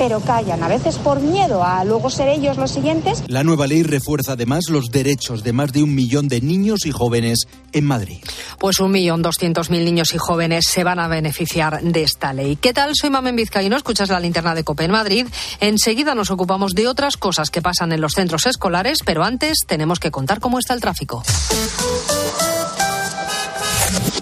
pero callan, a veces por miedo a luego ser ellos los siguientes. La nueva ley refuerza además los derechos de más de un millón de niños y jóvenes en Madrid. Pues un millón doscientos mil niños y jóvenes se van a beneficiar de esta ley. ¿Qué tal? Soy Mamen Vizcaíno, escuchas la linterna de Cope en Madrid. Enseguida nos ocupamos de otras cosas que pasan en los centros escolares, pero antes tenemos que contar cómo está el tráfico.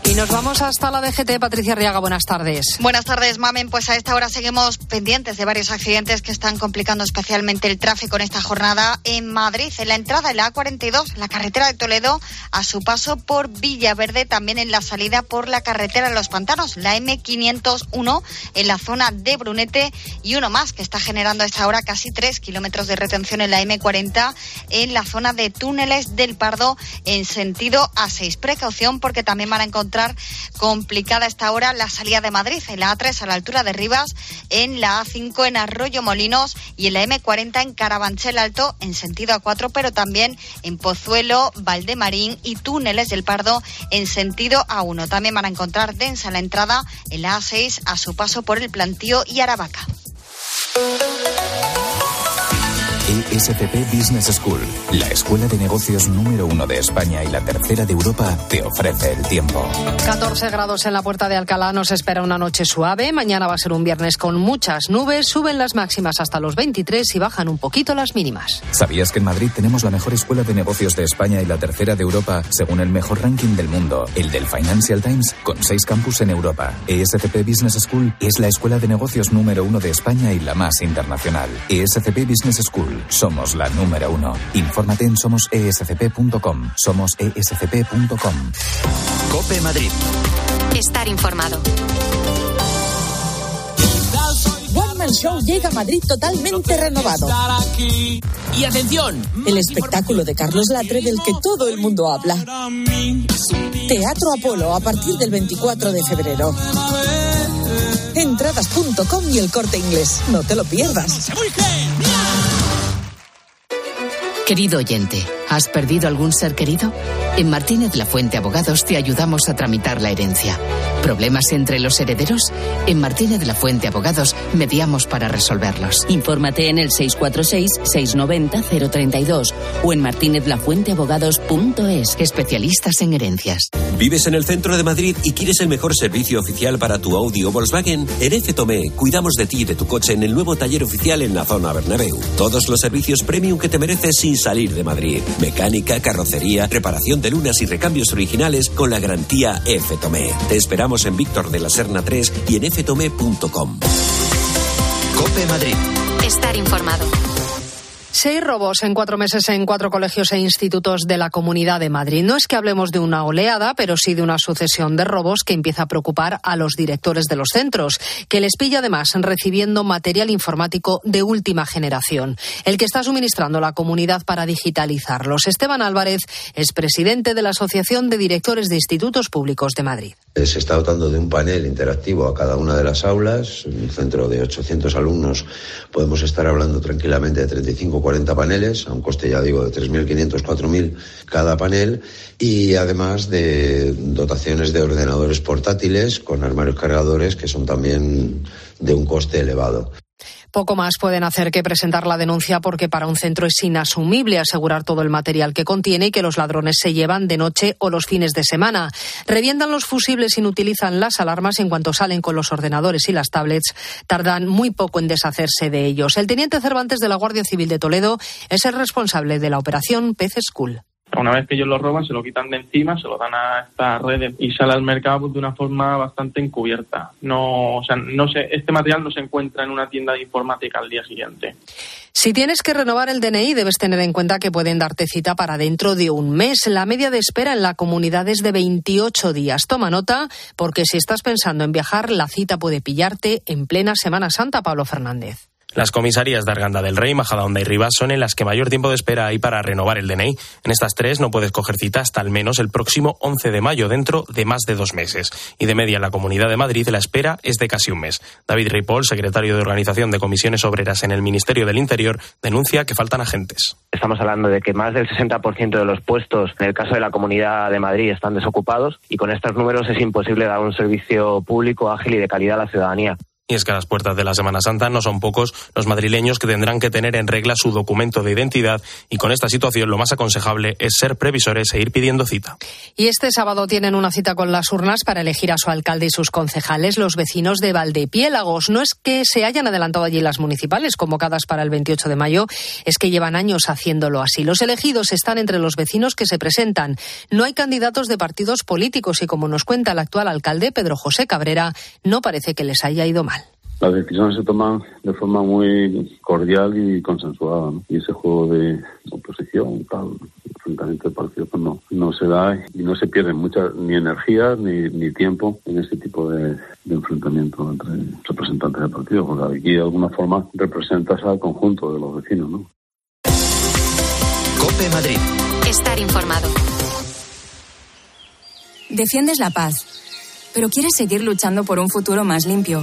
Y nos vamos hasta la DGT. Patricia Riaga, buenas tardes. Buenas tardes, Mamen. Pues a esta hora seguimos pendientes de varios accidentes que están complicando especialmente el tráfico en esta jornada en Madrid. En la entrada de la A42, la carretera de Toledo, a su paso por Villaverde, también en la salida por la carretera de los Pantanos, la M501 en la zona de Brunete y uno más que está generando a esta hora casi tres kilómetros de retención en la M40 en la zona de túneles del Pardo en sentido A6. Precaución porque también van a encontrar complicada esta hora la salida de Madrid en la A3 a la altura de Rivas, en la A5 en Arroyo Molinos y en la M40 en Carabanchel Alto en sentido A4, pero también en Pozuelo, Valdemarín y Túneles del Pardo en sentido A1. También van a encontrar densa la entrada en la A6 a su paso por el Plantío y Aravaca. ESCP Business School, la escuela de negocios número uno de España y la tercera de Europa, te ofrece el tiempo. 14 grados en la puerta de Alcalá, nos espera una noche suave. Mañana va a ser un viernes con muchas nubes. Suben las máximas hasta los 23 y bajan un poquito las mínimas. ¿Sabías que en Madrid tenemos la mejor escuela de negocios de España y la tercera de Europa, según el mejor ranking del mundo, el del Financial Times, con seis campus en Europa? ESCP Business School es la escuela de negocios número uno de España y la más internacional. ESCP Business School. Somos la número uno. Infórmate en somosescp.com. Somosescp.com. Cope Madrid. Estar informado. One Man Show llega a Madrid totalmente renovado. Y atención, El espectáculo de Carlos Latre del que todo el mundo habla. Teatro Apolo a partir del 24 de febrero. Entradas.com y el corte inglés. No te lo pierdas. Querido oyente, ¿has perdido algún ser querido? En Martínez La Fuente Abogados te ayudamos a tramitar la herencia. ¿Problemas entre los herederos? En Martínez La Fuente Abogados mediamos para resolverlos. Infórmate en el 646-690-032 o en martinezlafuenteabogados.es. Especialistas en herencias. ¿Vives en el centro de Madrid y quieres el mejor servicio oficial para tu Audi o Volkswagen? En F. Tomé cuidamos de ti y de tu coche en el nuevo taller oficial en la zona Bernabéu. Todos los servicios premium que te mereces sin salir de Madrid. Mecánica, carrocería, reparación de lunas y recambios originales con la garantía F. Tomé. Te esperamos en Víctor de la Serna 3 y en ftome.com. Cope Madrid. Estar informado. Seis robos en cuatro meses en cuatro colegios e institutos de la Comunidad de Madrid. No es que hablemos de una oleada, pero sí de una sucesión de robos que empieza a preocupar a los directores de los centros, que les pilla además recibiendo material informático de última generación, el que está suministrando la comunidad para digitalizarlos. Esteban Álvarez es presidente de la Asociación de Directores de Institutos Públicos de Madrid. Se está dotando de un panel interactivo a cada una de las aulas. Un centro de 800 alumnos podemos estar hablando tranquilamente de 35 40 paneles, a un coste, ya digo, de 3.500, 4.000 cada panel, y además de dotaciones de ordenadores portátiles con armarios cargadores que son también de un coste elevado. Poco más pueden hacer que presentar la denuncia porque para un centro es inasumible asegurar todo el material que contiene y que los ladrones se llevan de noche o los fines de semana. Revientan los fusibles y utilizan las alarmas en cuanto salen con los ordenadores y las tablets. Tardan muy poco en deshacerse de ellos. El teniente Cervantes de la Guardia Civil de Toledo es el responsable de la operación Pez School. Una vez que ellos lo roban, se lo quitan de encima, se lo dan a estas redes y sale al mercado pues, de una forma bastante encubierta. No, o sea, no se, este material no se encuentra en una tienda de informática al día siguiente. Si tienes que renovar el DNI, debes tener en cuenta que pueden darte cita para dentro de un mes. La media de espera en la comunidad es de 28 días. Toma nota, porque si estás pensando en viajar, la cita puede pillarte en plena Semana Santa, Pablo Fernández. Las comisarías de Arganda del Rey, Majadahonda y Rivas son en las que mayor tiempo de espera hay para renovar el DNI. En estas tres no puedes coger cita hasta al menos el próximo 11 de mayo, dentro de más de dos meses. Y de media en la Comunidad de Madrid la espera es de casi un mes. David Ripoll, secretario de Organización de Comisiones Obreras en el Ministerio del Interior, denuncia que faltan agentes. Estamos hablando de que más del 60% de los puestos en el caso de la Comunidad de Madrid están desocupados y con estos números es imposible dar un servicio público ágil y de calidad a la ciudadanía. Y es que a las puertas de la Semana Santa no son pocos los madrileños que tendrán que tener en regla su documento de identidad y con esta situación lo más aconsejable es ser previsores e ir pidiendo cita. Y este sábado tienen una cita con las urnas para elegir a su alcalde y sus concejales, los vecinos de Valdepiélagos. No es que se hayan adelantado allí las municipales convocadas para el 28 de mayo, es que llevan años haciéndolo así. Los elegidos están entre los vecinos que se presentan. No hay candidatos de partidos políticos y como nos cuenta el actual alcalde, Pedro José Cabrera, no parece que les haya ido mal las decisiones se toman de forma muy cordial y consensuada. Y ese juego de oposición, tal, enfrentamiento de partidos, pues no, no se da y no se pierde mucha ni energía ni, ni tiempo en este tipo de, de, enfrentamiento entre representantes de partidos, porque aquí de alguna forma representas al conjunto de los vecinos. ¿no? Cope Madrid. Estar informado. Defiendes la paz, pero quieres seguir luchando por un futuro más limpio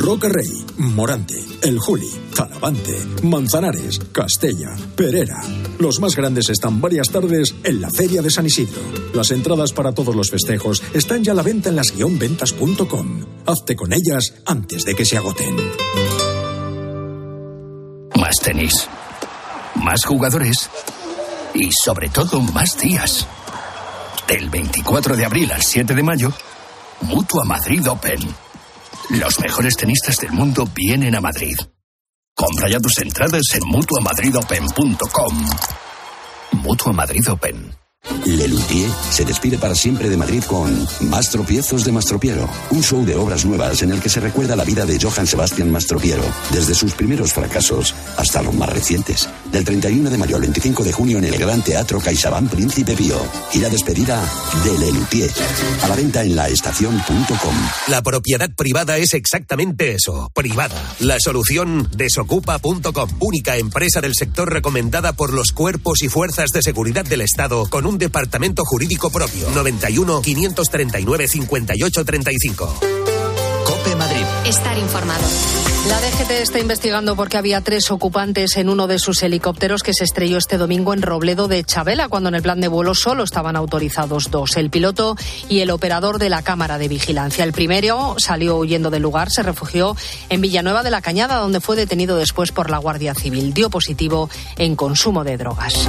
Roca Rey, Morante, El Juli, Talavante, Manzanares, Castella, Perera. Los más grandes están varias tardes en la Feria de San Isidro. Las entradas para todos los festejos están ya a la venta en las-ventas.com. Hazte con ellas antes de que se agoten. Más tenis, más jugadores y sobre todo más días. Del 24 de abril al 7 de mayo, Mutua Madrid Open los mejores tenistas del mundo vienen a Madrid. Compra ya tus entradas en mutuamadridopen.com. Mutua Madrid Open. Lelutier se despide para siempre de Madrid con Mastropiezos de Mastropiero, un show de obras nuevas en el que se recuerda la vida de Johann Sebastian Mastropiero, desde sus primeros fracasos hasta los más recientes. Del 31 de mayo al 25 de junio en el Gran Teatro CaixaBank Príncipe Pío. Y la despedida de Lelutier. A la venta en laestacion.com. La propiedad privada es exactamente eso, privada. La solución desocupa.com, única empresa del sector recomendada por los cuerpos y fuerzas de seguridad del Estado con un departamento jurídico propio. 91 539 58 35. Cope Madrid. Estar informado. La DGT está investigando porque había tres ocupantes en uno de sus helicópteros que se estrelló este domingo en Robledo de Chabela, cuando en el plan de vuelo solo estaban autorizados dos, el piloto y el operador de la cámara de vigilancia. El primero salió huyendo del lugar, se refugió en Villanueva de la Cañada, donde fue detenido después por la Guardia Civil. Dio positivo en consumo de drogas.